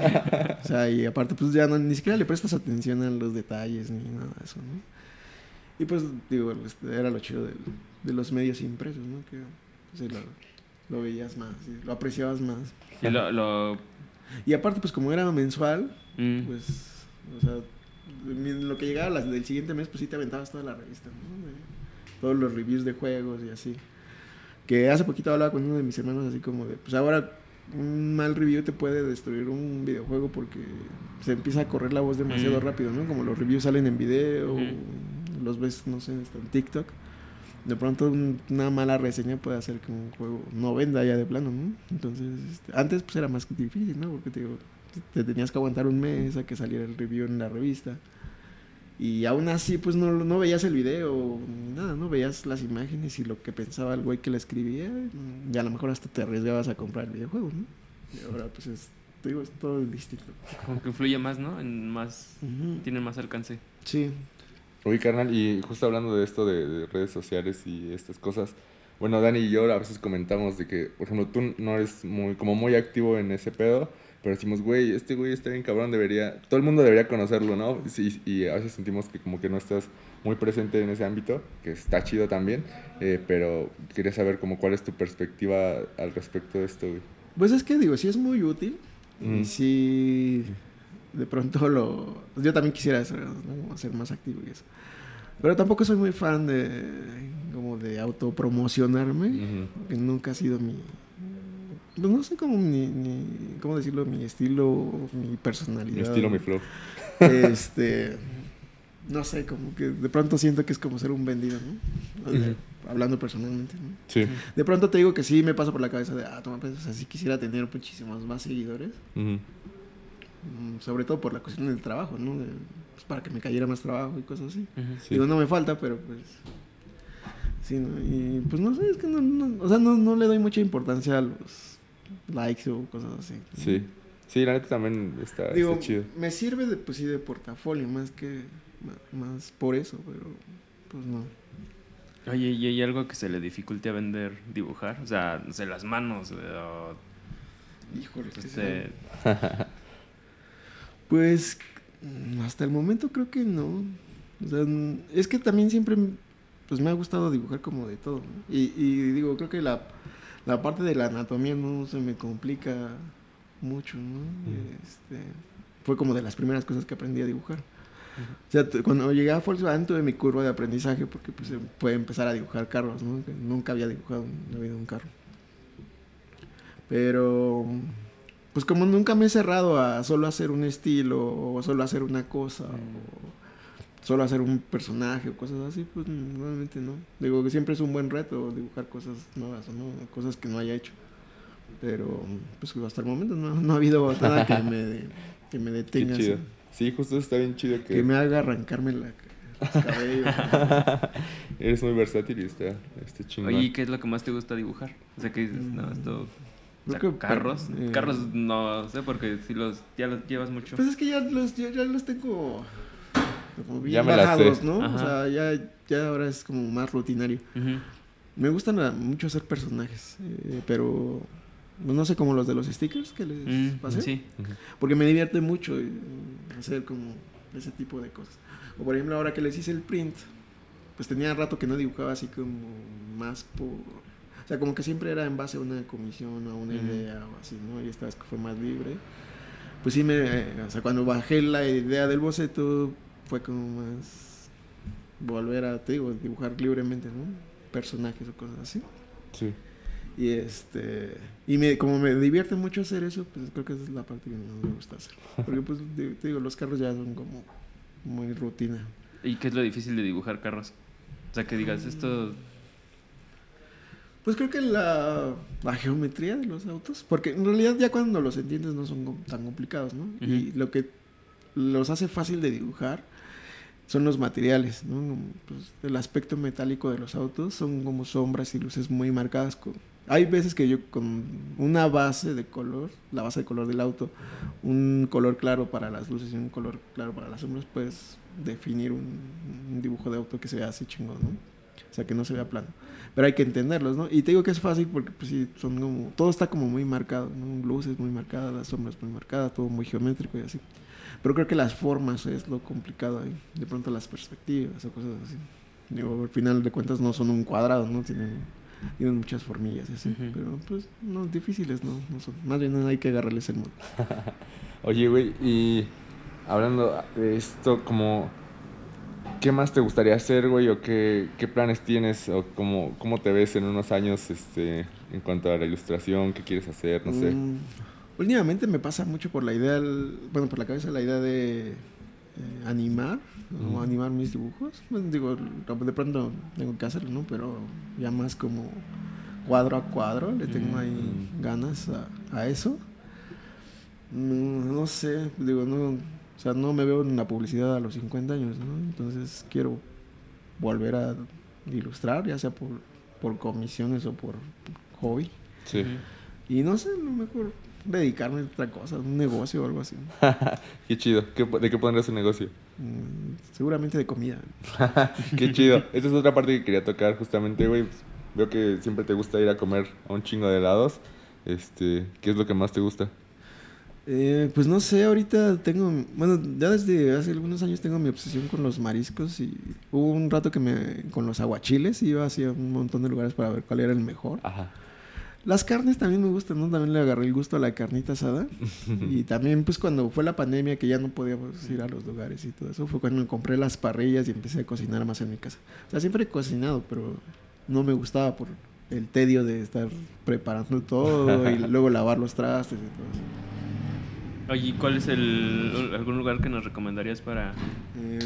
O sea, y aparte, pues ya no, ni siquiera le prestas atención a los detalles ni nada de eso, ¿no? Y pues, digo, este, era lo chido del- de los medios impresos, ¿no? Que pues, sí, lo, lo veías más, sí, lo apreciabas más. Y lo... lo Y aparte, pues como era mensual, mm, pues, o sea, lo que llegaba las- del siguiente mes, pues sí te aventabas toda la revista, ¿no? Todos los reviews de juegos y así. Que hace poquito hablaba con uno de mis hermanos así como de, pues ahora un mal review te puede destruir un videojuego porque se empieza a correr la voz demasiado Mm. rápido, ¿no? Como los reviews salen en video, Ujú. los ves, no sé, en TikTok. De pronto un- una mala reseña puede hacer que un juego no venda ya de plano, ¿no? Entonces, este, antes pues era más difícil, ¿no? Porque te digo, te tenías que aguantar un mes a que saliera el review en la revista. Y aún así, pues no, no veías el video ni nada, ¿no? Veías las imágenes y lo que pensaba el güey que la escribía. Y a lo mejor hasta te arriesgabas a comprar el videojuego, ¿no? Y ahora, pues es, te digo, es todo distinto. como que influye más, ¿no? En más... Ujú. Tiene más alcance. Sí. Oye, carnal, y justo hablando de esto de, de redes sociales y estas cosas, bueno, Dani y yo a veces comentamos de que, por ejemplo, tú no eres muy, como muy activo en ese pedo, pero decimos, güey, este güey está bien cabrón, debería, todo el mundo debería conocerlo, ¿no? Sí, y a veces sentimos que como que no estás muy presente en ese ámbito, que está chido también, eh, pero quería saber como cuál es tu perspectiva al respecto de esto, güey. Pues es que digo, sí es muy útil. Mm. Y sí, de pronto lo... Yo también quisiera ser, ¿no? Ser más activo y eso. Pero tampoco soy muy fan de... Como de autopromocionarme. Que nunca ha sido mi... Pues no sé cómo mi, mi- ¿Cómo decirlo? Mi estilo, mi personalidad. Mi estilo, mi flow. Este... No sé, como que de pronto siento que es como ser un vendido, ¿no? Hablando personalmente, ¿no? Sí. De pronto te digo que sí me pasa por la cabeza de, ah, toma, pues, o sea, sí quisiera tener muchísimos más seguidores. Mm, Sobre todo por la cuestión del trabajo, ¿no? De- pues, para que me cayera más trabajo y cosas así. Sí. Digo, no me falta, pero pues... Sí, ¿no? Y pues no sé, es que no, no- o sea, no, no le doy mucha importancia a los likes o cosas así. Sí. Sí, la neta también está, Digo, está chido. me sirve de, pues sí, de portafolio, más que... Más por eso, pero pues no. Oye, ¿y hay algo que se le dificulte a vender dibujar? O sea, no sé, las manos, güey, o, Híjole, ¿qué este? Pues hasta el momento creo que no. O sea, es que también siempre pues me ha gustado dibujar como de todo. ¿no? Y, y digo, creo que la, la parte de la anatomía no se me complica mucho, ¿no? Este, fue como de las primeras cosas que aprendí a dibujar. O sea, cuando llegué a Volkswagen tuve mi curva de aprendizaje porque pues fue empezar a dibujar carros, ¿no? Que nunca había dibujado en la vida un carro. Pero, pues como nunca me he cerrado a solo hacer un estilo o solo hacer una cosa o solo hacer un personaje o cosas así, pues normalmente no. Digo que siempre es un buen reto dibujar cosas nuevas, ¿no? Cosas que no haya hecho. Pero, pues hasta el momento no, no ha habido nada que me, que me Qué detenga. chido. así. Sí, justo está bien chido que, Que me haga arrancarme la, el cabello. eres muy versátil y está, está chingón. Oye, ¿y ¿qué es lo que más te gusta dibujar? O sea, que dices, no, esto... o sea, carros. eh, Carros no sé, porque si los ya los llevas mucho. Pues es que ya los, ya, ya los tengo como bien Ya me bajados, sé. ¿no? Ajá. O sea, ya, ya ahora es como más rutinario. Ujú. Me gustan a- mucho hacer personajes, eh, pero no sé como los de los stickers que les Mm, pasé. sí. Porque me divierte mucho eh, hacer como ese tipo de cosas. O por ejemplo, ahora que les hice el print, pues tenía rato que no dibujaba así como más por... O sea, como que siempre era en base a una comisión o a una Ujú. idea o así, ¿no? Y esta vez que fue más libre. Pues sí, me, eh, o sea, cuando bajé la idea del boceto, fue como más volver a, te digo, dibujar libremente, ¿no? Personajes o cosas así. Sí. Y este y me, como me divierte mucho hacer eso, pues creo que esa es la parte que más me gusta hacer. Porque pues te digo, los carros ya son como muy rutina. ¿Y qué es lo difícil de dibujar carros? O sea, que digas esto... Pues creo que la, la geometría de los autos, porque en realidad ya cuando los entiendes no son tan complicados, ¿no? Y lo que los hace fácil de dibujar son los materiales, ¿no? Pues, el aspecto metálico de los autos son como sombras y luces muy marcadas. Hay veces que yo con una base de color, la base de color del auto, un color claro para las luces y un color claro para las sombras, puedes definir un, dibujo de auto que se vea así chingón, ¿no? O sea, que no se vea plano. Pero hay que entenderlos, ¿no? Y te digo que es fácil porque, pues sí. Todo está como muy marcado. Luces muy marcadas, las sombras muy marcadas, todo muy geométrico y así. Pero creo que las formas es lo complicado ahí. De pronto las perspectivas o cosas así. Digo, al final de cuentas no son un cuadrado, ¿no? Tienen, tienen muchas formillas así. Pero, pues, no, difíciles, ¿no? no son. Más bien hay que agarrarles el modo. Oye, güey, y hablando de esto, como, ¿qué más te gustaría hacer, güey? ¿O qué, qué planes tienes? ¿O cómo, cómo te ves en unos años este, en cuanto a la ilustración? ¿Qué quieres hacer? No sé. Mm, últimamente me pasa mucho por la idea, bueno, por la cabeza la idea de eh, animar o animar mis dibujos. Bueno, digo, de pronto tengo que hacerlo, ¿no? Pero ya más como cuadro a cuadro, le tengo ahí ganas a, a eso. No sé, digo, no, o sea, no me veo en la publicidad a los 50 años, ¿no? Entonces quiero volver a ilustrar, ya sea por, por comisiones o por hobby. Sí. Y no sé, a lo mejor dedicarme a otra cosa, un negocio o algo así. Qué chido. ¿Qué- ¿De qué pondrías un negocio? Mm, seguramente de comida. Qué chido. Esta es otra parte que quería tocar justamente, güey. Veo que siempre te gusta ir a comer a un chingo de helados. Este, ¿qué es lo que más te gusta? Eh, pues no sé, ahorita tengo, bueno, ya desde hace algunos años tengo mi obsesión con los mariscos y hubo un rato que me, con los aguachiles, iba hacia un montón de lugares para ver cuál era el mejor. Ajá. Las carnes también me gustan, ¿no? También le agarré el gusto a la carnita asada. y también, pues, cuando fue la pandemia, que ya no podíamos ir a los lugares y todo eso, fue cuando me compré las parrillas y empecé a cocinar más en mi casa. O sea, siempre he cocinado, pero no me gustaba por el tedio de estar preparando todo y luego lavar los trastes y todo eso. Oye, ¿y ¿cuál es el algún lugar que nos recomendarías para Eh,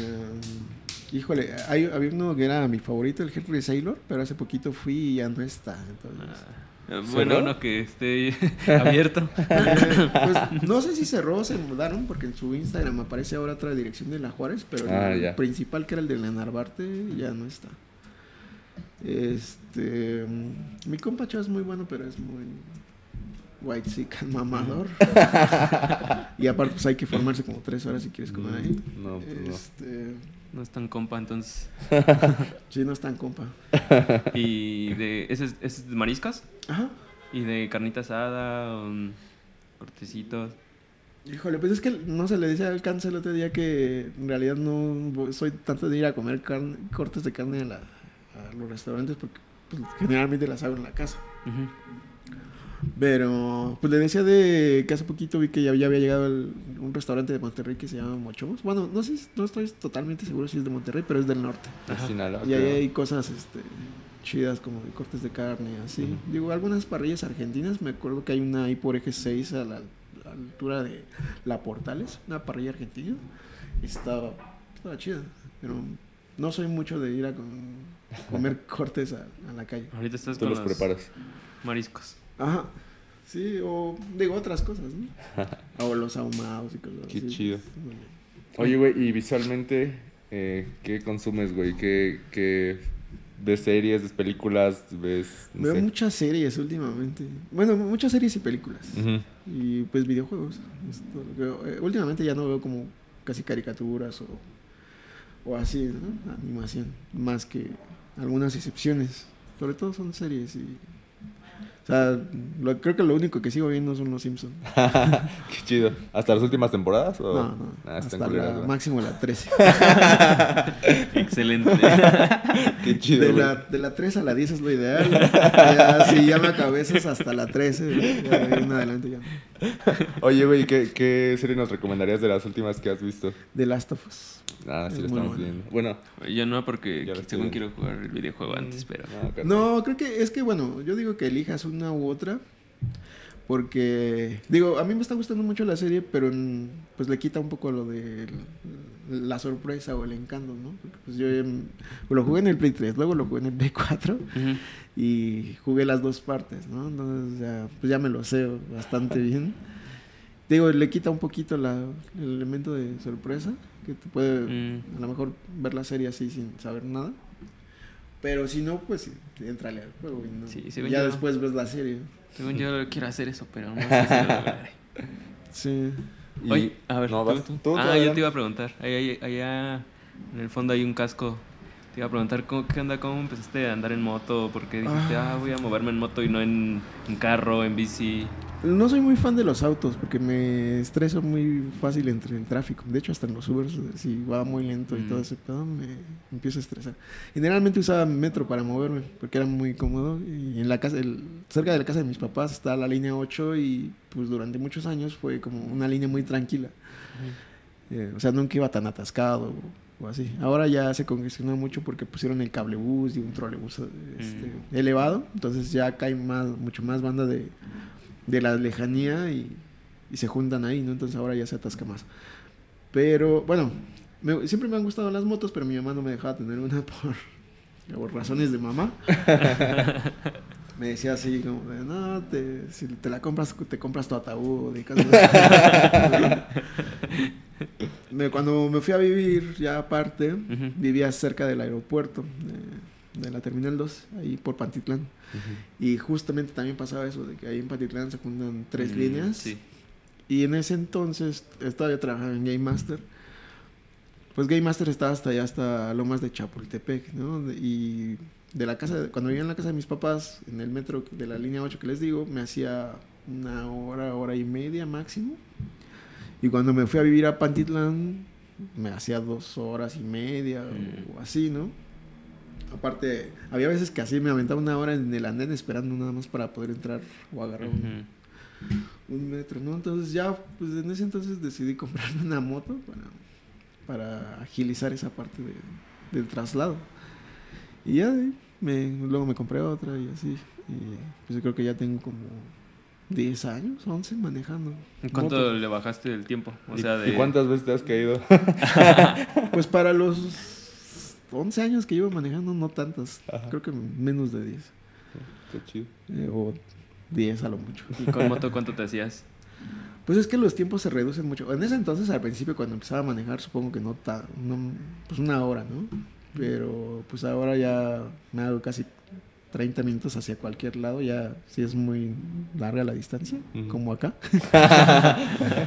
híjole, hay, había uno que era mi favorito, el Henry Sailor, pero hace poquito fui y ya no está. Entonces, Ah, bueno, uno que esté abierto? Eh, pues no sé si cerró o se mudaron, porque en su Instagram aparece ahora otra dirección de la Juárez, pero Ah, el ya. principal que era el de la Narvarte ya no está. Este, mi compa Chao es muy bueno, pero es muy white sick mamador. y aparte pues hay que formarse como tres horas si quieres comer ahí. No, pues. Este, No es tan compa, entonces. sí, no es tan compa. ¿Y de ese es, ese es de mariscos? Ajá. ¿Y de carnita asada? um, cortecitos? Híjole, pues es que no se le dice al cáncer el otro día que en realidad no soy tanto de ir a comer carne, cortes de carne a, la- a los restaurantes porque pues, generalmente las hago en la casa. Ujú. Pero, pues le decía de que hace poquito vi que ya, ya había llegado el- un restaurante de Monterrey que se llama Mochomos. Bueno, no sé, si- no estoy totalmente seguro si es de Monterrey, pero es del norte. Sinaloa, Y ahí creo. hay cosas este, chidas como de cortes de carne, así. Digo, algunas parrillas argentinas. Me acuerdo que hay una ahí por eje 6 a la, a la altura de La Portales, una parrilla argentina. Y estaba, estaba chida. Pero no soy mucho de ir a con- comer cortes a, a la calle. Ahorita estás Tú con los los preparas. mariscos. Ajá. Sí, o digo otras cosas, ¿no? o los ahumados y cosas Qué así. chido. Muy bien. Oye, güey, y visualmente, eh, ¿qué consumes, güey? ¿Qué, qué ves series, ves películas, ves... no Veo sé? muchas series últimamente. Bueno, muchas series y películas. Y pues videojuegos. Es todo lo que veo. Eh, últimamente ya no veo como casi caricaturas o, o así, ¿no? Animación. Más que algunas excepciones. Sobre todo son series y... O sea, lo- creo que lo único que sigo viendo son los Simpsons. Qué chido. ¿Hasta las últimas temporadas? O... No, no. Ah, hasta la, ¿verdad? máximo la 13. Excelente. Qué chido, De la, de la 3 a la 10 es lo ideal. Ya, si ya me acabé esas hasta la 13. Ya de en adelante ya. Oye, güey, ¿qué, ¿qué serie nos recomendarías de las últimas que has visto? The Last of Us. Ah, sí, Es lo estamos buena. viendo. Bueno, Yo no, porque según quiero jugar el videojuego antes, pero. no, carnal. No, creo que es que, bueno, yo digo que elijas una u otra. Porque, digo, a mí me está gustando mucho la serie, pero pues le quita un poco lo de la sorpresa o el encanto, ¿no? Porque, pues yo em, lo jugué en el Play 3, luego lo jugué en el Play 4 Ujú. y jugué las dos partes, ¿no? Entonces ya, pues ya me lo sé bastante bien. Digo, le quita un poquito la, el elemento de sorpresa, que te puede Mm. a lo mejor ver la serie así sin saber nada. Pero si no, pues sí, entrale al juego y no- Sí, y según ya yo- después ves la serie. Según yo quiero hacer eso, pero no sé si lo lograré. Sí. Y- Oye, a ver, no, ¿tú? vas tú. Tú, ah, yo te iba a preguntar. Ahí, ahí- allá en el fondo hay un casco. Te iba a preguntar, ¿cómo, ¿qué onda? ¿Cómo empezaste a andar en moto? ¿Por qué dijiste, Ah. ah, voy a moverme en moto y no en, en carro, en bici? No soy muy fan de los autos porque me estreso muy fácil entre el tráfico. De hecho, hasta en los Ubers, si va muy lento y Mm. todo ese pedo, me empiezo a estresar. Generalmente usaba metro para moverme porque era muy cómodo. Y en la casa, el- cerca de la casa de mis papás está la línea 8 y pues durante muchos años fue como una línea muy tranquila. Eh, o sea, nunca iba tan atascado o, o así. Ahora ya se congestionó mucho porque pusieron el cablebús y un trolebús este, Mm. elevado. Entonces ya cae más, mucho más banda de, de la lejanía y, y se juntan ahí, ¿no? Entonces ahora ya se atasca más. Pero bueno, me- siempre me han gustado las motos, pero mi mamá no me dejaba tener una por, por razones de mamá. Me decía así como de, no, te, si te la compras, te compras tu ataúd y cosas así. Cuando me fui a vivir ya aparte, vivía cerca del aeropuerto de, de la Terminal 2, ahí por Pantitlán. Y justamente también pasaba eso, de que ahí en Pantitlán se juntan tres Mm, líneas. Sí. Y en ese entonces estaba yo trabajando en Game Master. Pues Game Master estaba hasta allá, hasta Lomas de Chapultepec, ¿no? De- Y de la casa, cuando vivía en la casa de mis papás, en el metro de la línea 8 que les digo, me hacía una hora, hora y media máximo. Y cuando me fui a vivir a Pantitlán, me hacía dos horas y media Mm. o así, ¿no? Aparte, había veces que así me aventaba una hora en el andén esperando nada más para poder entrar o agarrar un, metro, ¿no? Entonces ya, pues en ese entonces decidí comprarme una moto para, para agilizar esa parte de- del traslado. Y ya, me, luego me compré otra y así. Y pues yo creo que ya tengo como 10 años, 11 manejando. ¿En cuánto moto. le bajaste el tiempo? O ¿Y, sea, de... y cuántas veces te has caído? Pues para los 11 años que llevo manejando, no tantas. Ajá. Creo que menos de 10. Qué chido. eh, o 10 a lo mucho. ¿Y con moto cuánto te hacías? Pues es que los tiempos se reducen mucho. En ese entonces, al principio, cuando empezaba a manejar, supongo que no, ta- no pues una hora, ¿no? Pero pues ahora ya me hago casi 30 minutos hacia cualquier lado, ya sí es muy larga la distancia, como acá.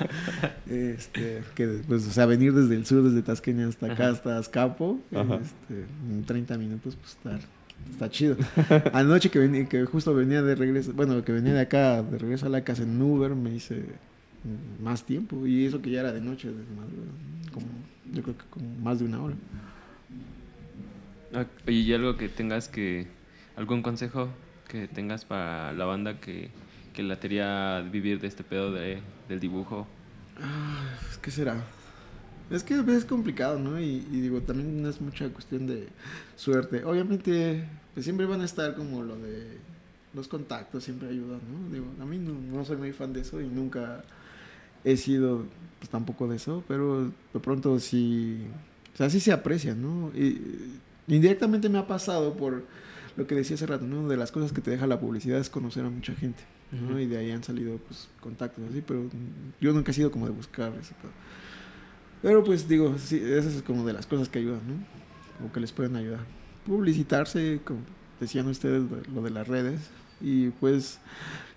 este, que pues, o sea, venir desde el sur, desde Tasqueña hasta acá, Ajá. hasta Azcapo, este, en 30 minutos, pues está, está chido. Anoche que, venía, que justo venía de regreso, bueno, que venía de acá, de regreso a la casa en Uber, me hice más tiempo, y eso que ya era de noche, de madrugada, como, yo creo que como más de una hora. Ah, Oye, ¿y algo que tengas que... algún consejo que tengas para la banda que que la quería vivir de este pedo de, del dibujo? Ah, ¿Qué será? Es que es complicado, ¿no? Y, y digo, también es mucha cuestión de suerte. Obviamente, pues siempre van a estar como lo de los contactos, siempre ayudan, ¿no? Digo, a mí no, no soy muy fan de eso y nunca he sido pues tampoco de eso, pero de pronto sí, o sea, sí se aprecia, ¿no? Y, indirectamente me ha pasado por lo que decía hace rato, ¿no? De las cosas que te deja la publicidad es conocer a mucha gente, ¿no? Y de ahí han salido, pues, contactos así, pero yo nunca he sido como de buscar ese pedo. Pero pues digo, sí, esas es como de las cosas que ayudan, ¿no? O que les pueden ayudar. Publicitarse, como decían ustedes, lo de las redes. Y pues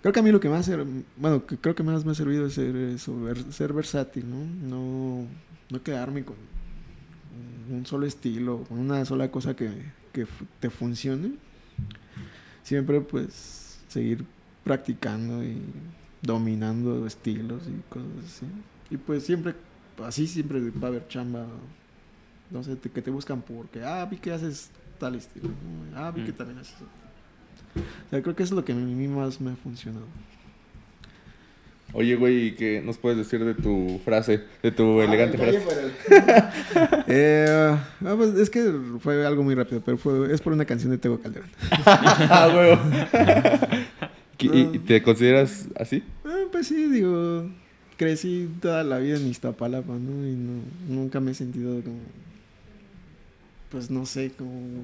creo que a mí lo que más, ser- bueno, que creo que más me ha servido es ser, eso, ser versátil, ¿no? ¿no? No quedarme con un solo estilo, con una sola cosa que, que te funcione. Siempre pues seguir practicando y dominando estilos y cosas así. Y pues siempre, así siempre va a haber chamba, no sé, te- que te buscan porque, ah, vi que haces tal estilo, ah, vi que Mm. también haces otro. O sea, creo que eso es lo que a mí más me ha funcionado. Oye, güey, ¿qué nos puedes decir de tu frase? De tu Ah, elegante frase. el- Eh, pues, es que fue algo muy rápido, pero fue, es por una canción de Tego Calderón. ah, huevo. ¿Y, y te consideras así? Ah, pues sí, digo, crecí toda la vida en Iztapalapa, ¿no? Y no, nunca me he sentido como, pues no sé, como...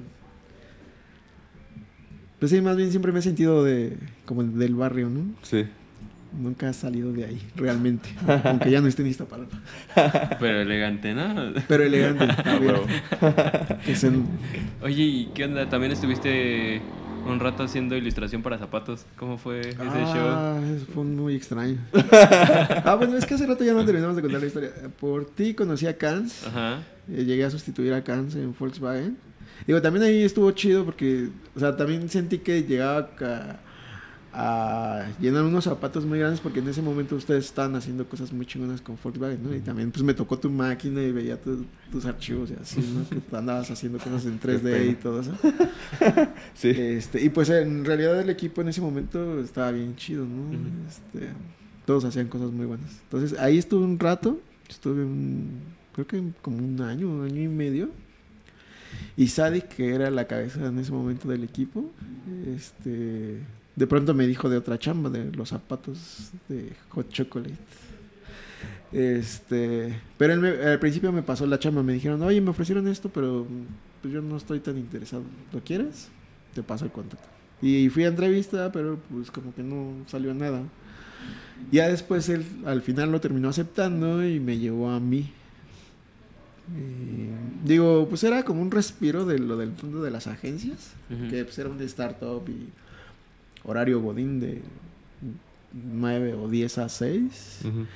Pues sí, más bien siempre me he sentido de, como del barrio, ¿no? Sí. Nunca he salido de ahí, realmente. Aunque ya no esté en Iztapalapa. Pero elegante, ¿no? Pero elegante, Ah, se- Oye, ¿y qué onda? También estuviste un rato haciendo ilustración para zapatos. ¿Cómo fue ese show? Ah, eso fue muy extraño. ah, bueno, es que hace rato ya no terminamos de contar la historia. Por ti conocí a Kans. Ajá. Eh, llegué a sustituir a Kans en Volkswagen. Digo, también ahí estuvo chido porque, o sea, también sentí que llegaba a, a llenar unos zapatos muy grandes porque en ese momento ustedes estaban haciendo cosas muy chingonas con Volkswagen, ¿no? Y también pues me tocó tu máquina y veía tu- tus archivos y así, ¿no? Que tú andabas haciendo cosas en 3D y todo eso. Sí. Este, y pues en realidad el equipo en ese momento estaba bien chido, ¿no? Este, todos hacían cosas muy buenas. Entonces ahí estuve un rato, estuve un, creo que como un año, un año y medio. Y Sadik, que era la cabeza en ese momento del equipo, este, de pronto me dijo de otra chamba, de los zapatos de Hot Chocolate. Este, pero él me- al principio me pasó la chamba, me dijeron, oye, me ofrecieron esto, pero pues yo no estoy tan interesado. ¿Lo quieres? Te paso el contacto. Y fui a entrevista, pero pues como que no salió nada. Ya después él al final lo terminó aceptando y me llevó a mí. Y, digo, pues era como un respiro de lo del mundo de las agencias, que pues era un startup y horario godín de 9 o 10 a 6 Ujú.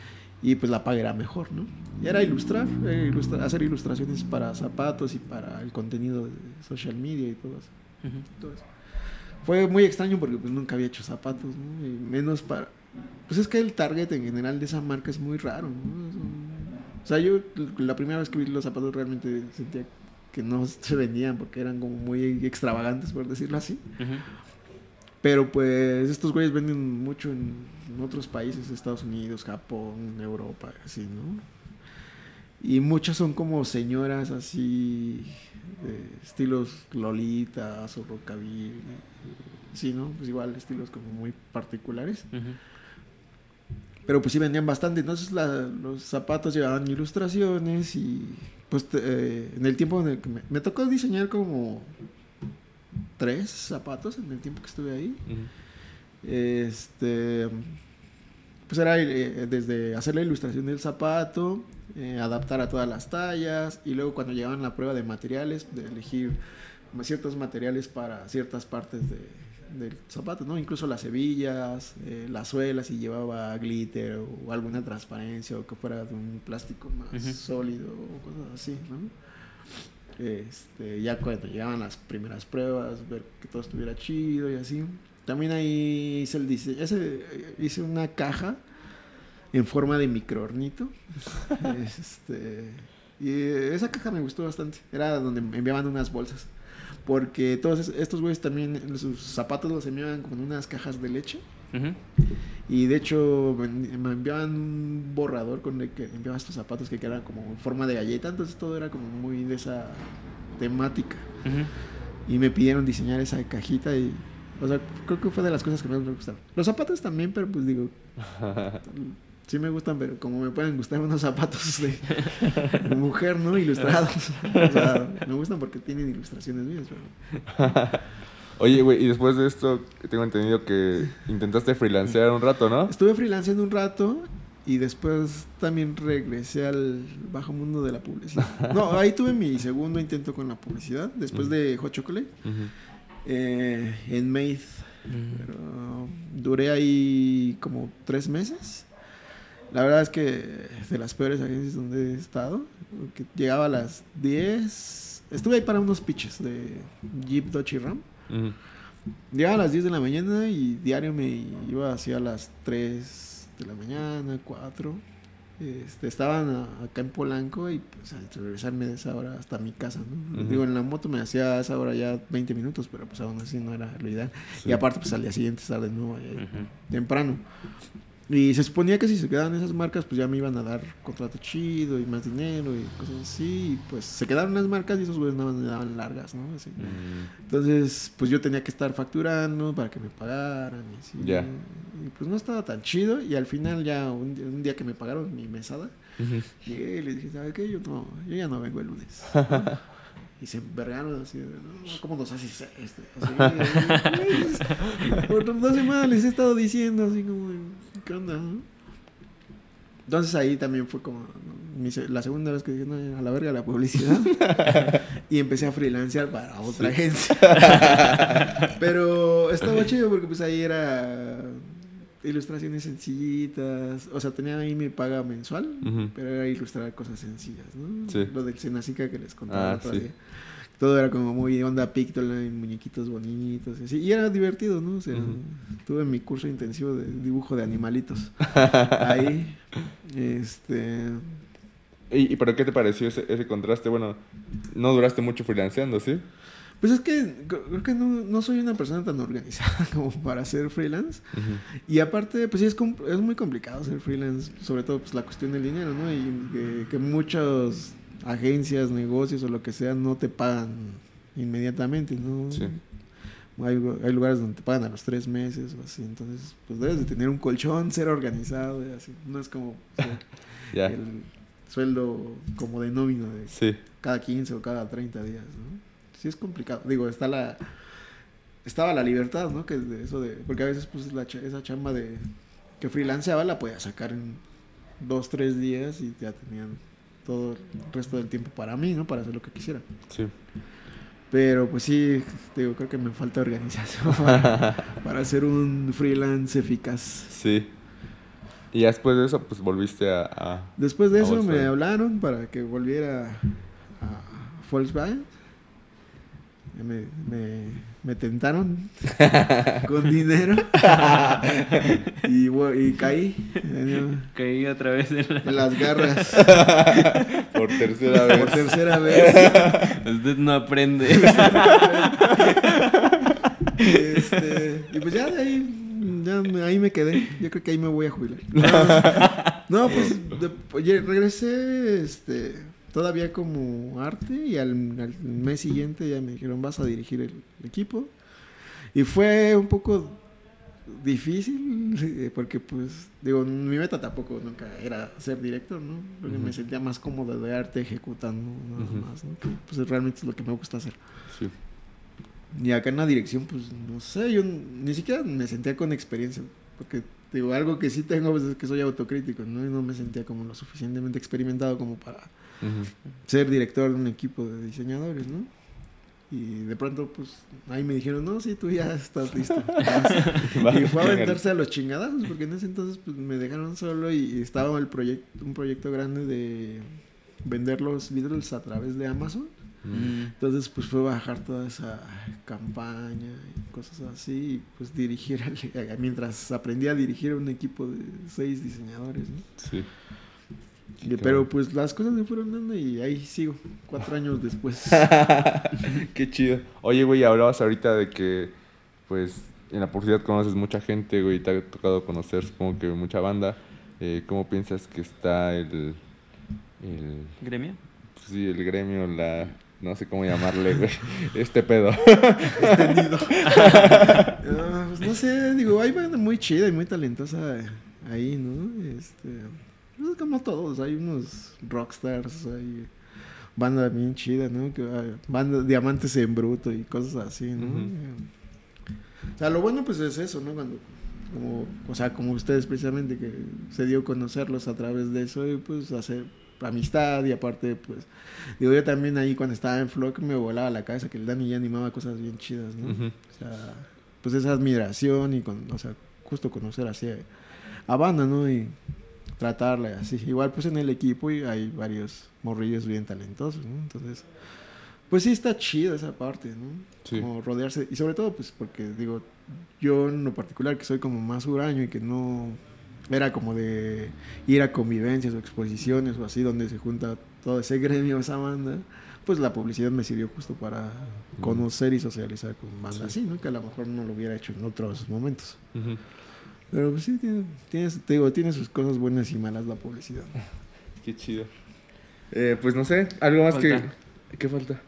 y pues la paga era mejor, ¿no? Y era ilustrar, era ilustra- hacer ilustraciones para zapatos y para el contenido de social media y todo eso. Ujú. todo eso. Fue muy extraño porque pues nunca había hecho zapatos, ¿no? Y menos para... Pues es que el target en general de esa marca es muy raro, ¿no? Es un- O sea, yo la primera vez que vi los zapatos realmente sentía que no se vendían porque eran como muy extravagantes, por decirlo así. Ujú. Pero pues estos güeyes venden mucho en, en otros países, Estados Unidos, Japón, Europa, así, ¿no? Y muchas son como señoras así, de estilos lolitas o rockabilly. Sí, ¿no? Pues igual estilos como muy particulares. Pero pues sí vendían bastante. Entonces la- los zapatos llevaban ilustraciones y pues eh, en el tiempo en el que me, me tocó diseñar como tres zapatos en el tiempo que estuve ahí. Este, pues era eh, desde hacer la ilustración del zapato, eh, adaptar a todas las tallas y luego cuando llegaban la prueba de materiales, de elegir ciertos materiales para ciertas partes de- del zapato, ¿no? Incluso las hebillas, eh, las suelas, si llevaba glitter o alguna transparencia o que fuera de un plástico más sólido o cosas así, ¿no? Este, ya cuando llegaban las primeras pruebas, ver que todo estuviera chido y así. También ahí hice el diseño, hice una caja en forma de microornito. este, y esa caja me gustó bastante. Era donde me enviaban unas bolsas. Porque todos es- estos güeyes también, sus zapatos los enviaban con unas cajas de leche. Y de hecho me, me enviaban un borrador con el que enviaba estos zapatos que eran como en forma de galleta, entonces todo era como muy de esa temática. Ujú. Y me pidieron diseñar esa cajita y... O sea, creo que fue de las cosas que más me gustaron. Los zapatos también, pero pues digo... Sí me gustan, pero como me pueden gustar unos zapatos de, de mujer, ¿no? Ilustrados. O sea, me gustan porque tienen ilustraciones mías, pero... Oye, güey, y después de esto, tengo entendido que intentaste freelancear un rato, ¿no? Estuve freelanceando un rato y después también regresé al bajo mundo de la publicidad. No, ahí tuve mi segundo intento con la publicidad, después de Hot Chocolate, eh, en Made. Mm. Pero duré ahí como tres meses. La verdad es que de las peores agencias donde he estado, porque llegaba a las 10. Estuve ahí para unos pitches de Jeep, Dodge y Ram. Ujú. Llegaba a las 10 de la mañana y diario me iba hacia las 3 de la mañana, 4. Este, estaban a- acá en Polanco y pues a regresarme de esa hora hasta mi casa, ¿no? Ujú. Digo, en la moto me hacía a esa hora ya 20 minutos, pero pues aún así no era lo ideal. Sí. Y aparte pues al día siguiente estar de nuevo ahí, Ujú. temprano. Y se suponía que si se quedaban esas marcas, pues ya me iban a dar contrato chido y más dinero y cosas así. Y pues se quedaron las marcas y esos güeyes nada más me daban largas, ¿no? Así. Mm. Entonces, pues yo tenía que estar facturando para que me pagaran. Y, así. Y pues no estaba tan chido. Y al final, ya un, un día que me pagaron mi mesada, llegué y les dije, ¿sabes qué? Yo, no, yo ya no vengo el lunes. y se envergaron así, no, ¿cómo nos haces esto? Así, güey, por dos semanas les he estado diciendo, así como, ¿qué onda? no? Entonces ahí también fue como la segunda vez que dije, no, a la verga la publicidad. y empecé a freelancear para otra agencia. Pero estaba chido porque pues ahí era ilustraciones sencillitas. O sea, tenía ahí mi paga mensual, pero era ilustrar cosas sencillas, ¿no? Sí. Lo del Senacica que les contaba Ah, el otro sí. día. Todo era como muy onda Pictoline, muñequitos bonitos y así. Y era divertido, ¿no? O sea, tuve mi curso intensivo de dibujo de animalitos. Ahí, este... ¿Y, y pero qué te pareció ese, ese contraste? Bueno, no duraste mucho freelanceando, ¿sí? Pues es que cre- creo que no, no soy una persona tan organizada como para ser freelance. Y aparte, pues sí, es, es muy complicado ser freelance, sobre todo pues la cuestión del dinero, ¿no? Y que, que muchas agencias, negocios o lo que sea no te pagan inmediatamente, ¿no? Sí. Hay, hay lugares donde te pagan a los tres meses o así, entonces pues debes de tener un colchón, ser organizado y así. No es como o sea, Ya. el sueldo como de nómina de Sí. cada 15 o cada 30 días, ¿no? Sí es complicado. Digo, está la estaba la libertad, ¿no? Que de eso de porque a veces pues la esa chamba de que freelanceaba la podía sacar en dos, tres días y ya tenían todo el resto del tiempo para mí, ¿no? Para hacer lo que quisiera. Sí. Pero pues sí, digo, creo que me falta organización para, para ser un freelance eficaz. Sí. Y después de eso, pues volviste a... a- Después de A eso me hablaron para que volviera a Volkswagen. Me, me, me tentaron con dinero y, y caí Caí otra vez en la... en las garras por tercera vez. por tercera vez. Usted no aprende. Este, y pues ya de ahí, ya me- ahí me quedé. Yo creo que ahí me voy a jubilar. No, pues de- oye, regresé este, todavía como arte y al, al mes siguiente ya me dijeron vas a dirigir el equipo. Y fue un poco difícil porque pues digo, mi meta tampoco nunca era ser director, ¿no? Porque me Ujú. sentía más cómodo de arte ejecutando nada Ujú. más, ¿no? Que pues realmente es lo que me gusta hacer. Sí. Y acá en la dirección, pues no sé, yo ni siquiera me sentía con experiencia, porque digo, algo que sí tengo pues, es que soy autocrítico, ¿no? Y no me sentía como lo suficientemente experimentado como para Ser director de un equipo de diseñadores, ¿no? Y de pronto, pues ahí me dijeron, no, sí, tú ya estás listo. Y fue a aventarse a los chingadazos, porque en ese entonces pues, me dejaron solo y estaba el proyecto, un proyecto grande de vender los Beatles a través de Amazon. Mm. Entonces, pues fue bajar toda esa campaña y cosas así, y pues dirigir, al- mientras aprendí a dirigir un equipo de seis diseñadores, ¿no? Sí. Pero pues las cosas me fueron dando y ahí sigo, cuatro años después. Qué chido. Oye, güey, hablabas ahorita de que, pues, en la publicidad conoces mucha gente, güey, te ha tocado conocer, supongo que mucha banda. Eh, ¿Cómo piensas que está el, el, ¿Gremio? pues sí, el gremio, la, no sé cómo llamarle, güey, este pedo? Ah, pues no sé, digo, hay banda muy chida y muy talentosa ahí, ¿no? Este, pues como todos, hay unos rockstars, hay banda bien chida, ¿no? Que, hay banda diamantes en bruto y cosas así, ¿no? O sea, lo bueno pues es eso, ¿no? Cuando, como, o sea, como ustedes precisamente que se dio a conocerlos a través de eso y pues hacer amistad y aparte pues digo yo también ahí cuando estaba en Flock me volaba la cabeza que el Dani ya animaba cosas bien chidas, ¿no? O sea, pues esa admiración y con, o sea, justo conocer así a, a banda, ¿no? Y tratarla así. Igual pues en el equipo y hay varios morrillos bien talentosos, ¿no? Entonces, pues sí está chido esa parte, ¿no? Sí. Como rodearse. Y sobre todo pues porque digo, yo en lo particular que soy como más huraño y que no era como de ir a convivencias o exposiciones o así donde se junta todo ese gremio, esa banda, pues la publicidad me sirvió justo para conocer y socializar con bandas así, ¿no? Que a lo mejor no lo hubiera hecho en otros momentos. Ujú. Pero pues sí, tiene, tiene- te digo, tiene sus cosas buenas y malas la publicidad. Qué chido. Eh, pues no sé, algo más Falta. que... ¿Qué falta?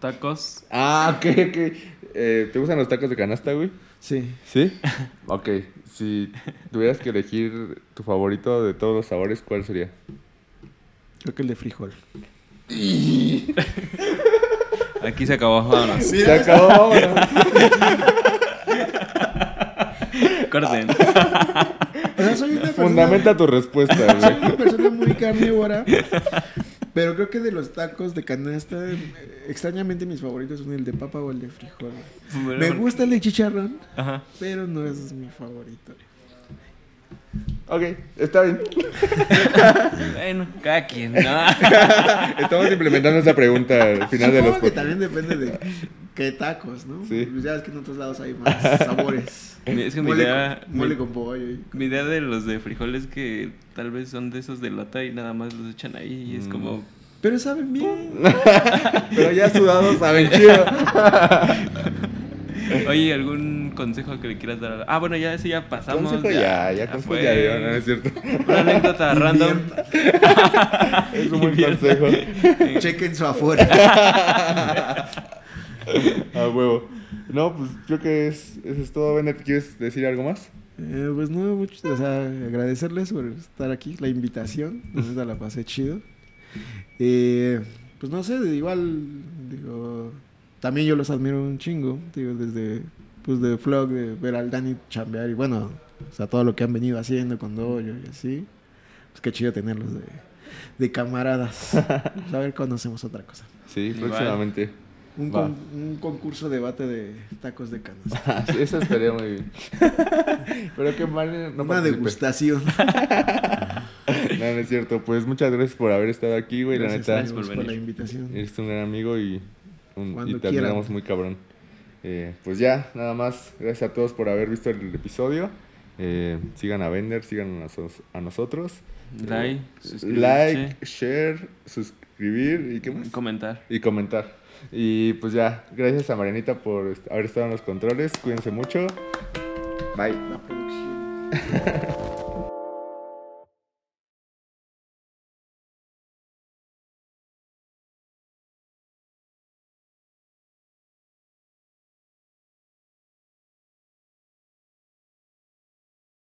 Tacos. Ah, ok, ok. Eh, ¿Te gustan los tacos de canasta, güey? Sí. ¿Sí? Ok. Si tuvieras que elegir tu favorito de todos los sabores, ¿cuál sería? Creo que el de frijol. Aquí se acabó. Vámonos. Se acabó, vámonos. Corten. O sea, soy una persona, Fundamenta tu respuesta, soy una persona muy carnívora. Pero creo que de los tacos de canasta, eh, extrañamente mis favoritos son el de papa o el de frijol. Bueno, Me gusta el de chicharrón, Ajá. pero no es mi favorito. Ok, está bien. Bueno, cada quien, ¿no? Estamos implementando esa pregunta al final de los que también depende de qué tacos, ¿no? Sí. Pues ya es que en otros lados hay más sabores. Es que mi mole, idea- con, mole mi- con pollo. y- Mi idea de los de frijoles que tal vez son de esos de lata y nada más los echan ahí y es Mm. como... Pero saben bien. Pero ya sudados saben chido. Oye, ¿algún consejo que le quieras dar? a- Ah, bueno, ya ese ya pasamos. Consejo ya, ya, consejo fue. ya dio, no es cierto. Una anécdota random. Es un buen consejo. Chequen su afuera. A huevo. No, pues creo que es, eso es todo. Bennett, ¿quieres decir algo más? Eh, pues no, mucho, o sea, agradecerles por estar aquí, la invitación. Neta la pasé chido. Eh, pues no sé, igual, digo, también yo los admiro un chingo, digo, desde, pues de vlog, de ver al Dani chambear y bueno, o sea, todo lo que han venido haciendo con Dojo y así. Pues qué chido tenerlos de, de camaradas. Pues a ver cuando hacemos otra cosa. Sí, próximamente. Un, con- un concurso debate de tacos de canasta. Sí, Eso estaría muy bien. Pero que mal no Una participe. degustación. No, no es cierto. Pues muchas gracias por haber estado aquí, güey. La Gracias, neta, amigos, por la invitación. eres un gran amigo y, un- y Cuando te quieran. admiramos muy cabrón. Eh, pues ya, nada más. Gracias a todos por haber visto el episodio. Eh, sigan a Vender, sigan a, nosotros. Like, Eh, like, share, suscribir y qué más. comentar. Y comentar. Y pues ya, gracias a Marianita por haber estado en los controles. Cuídense mucho. Bye. La producción.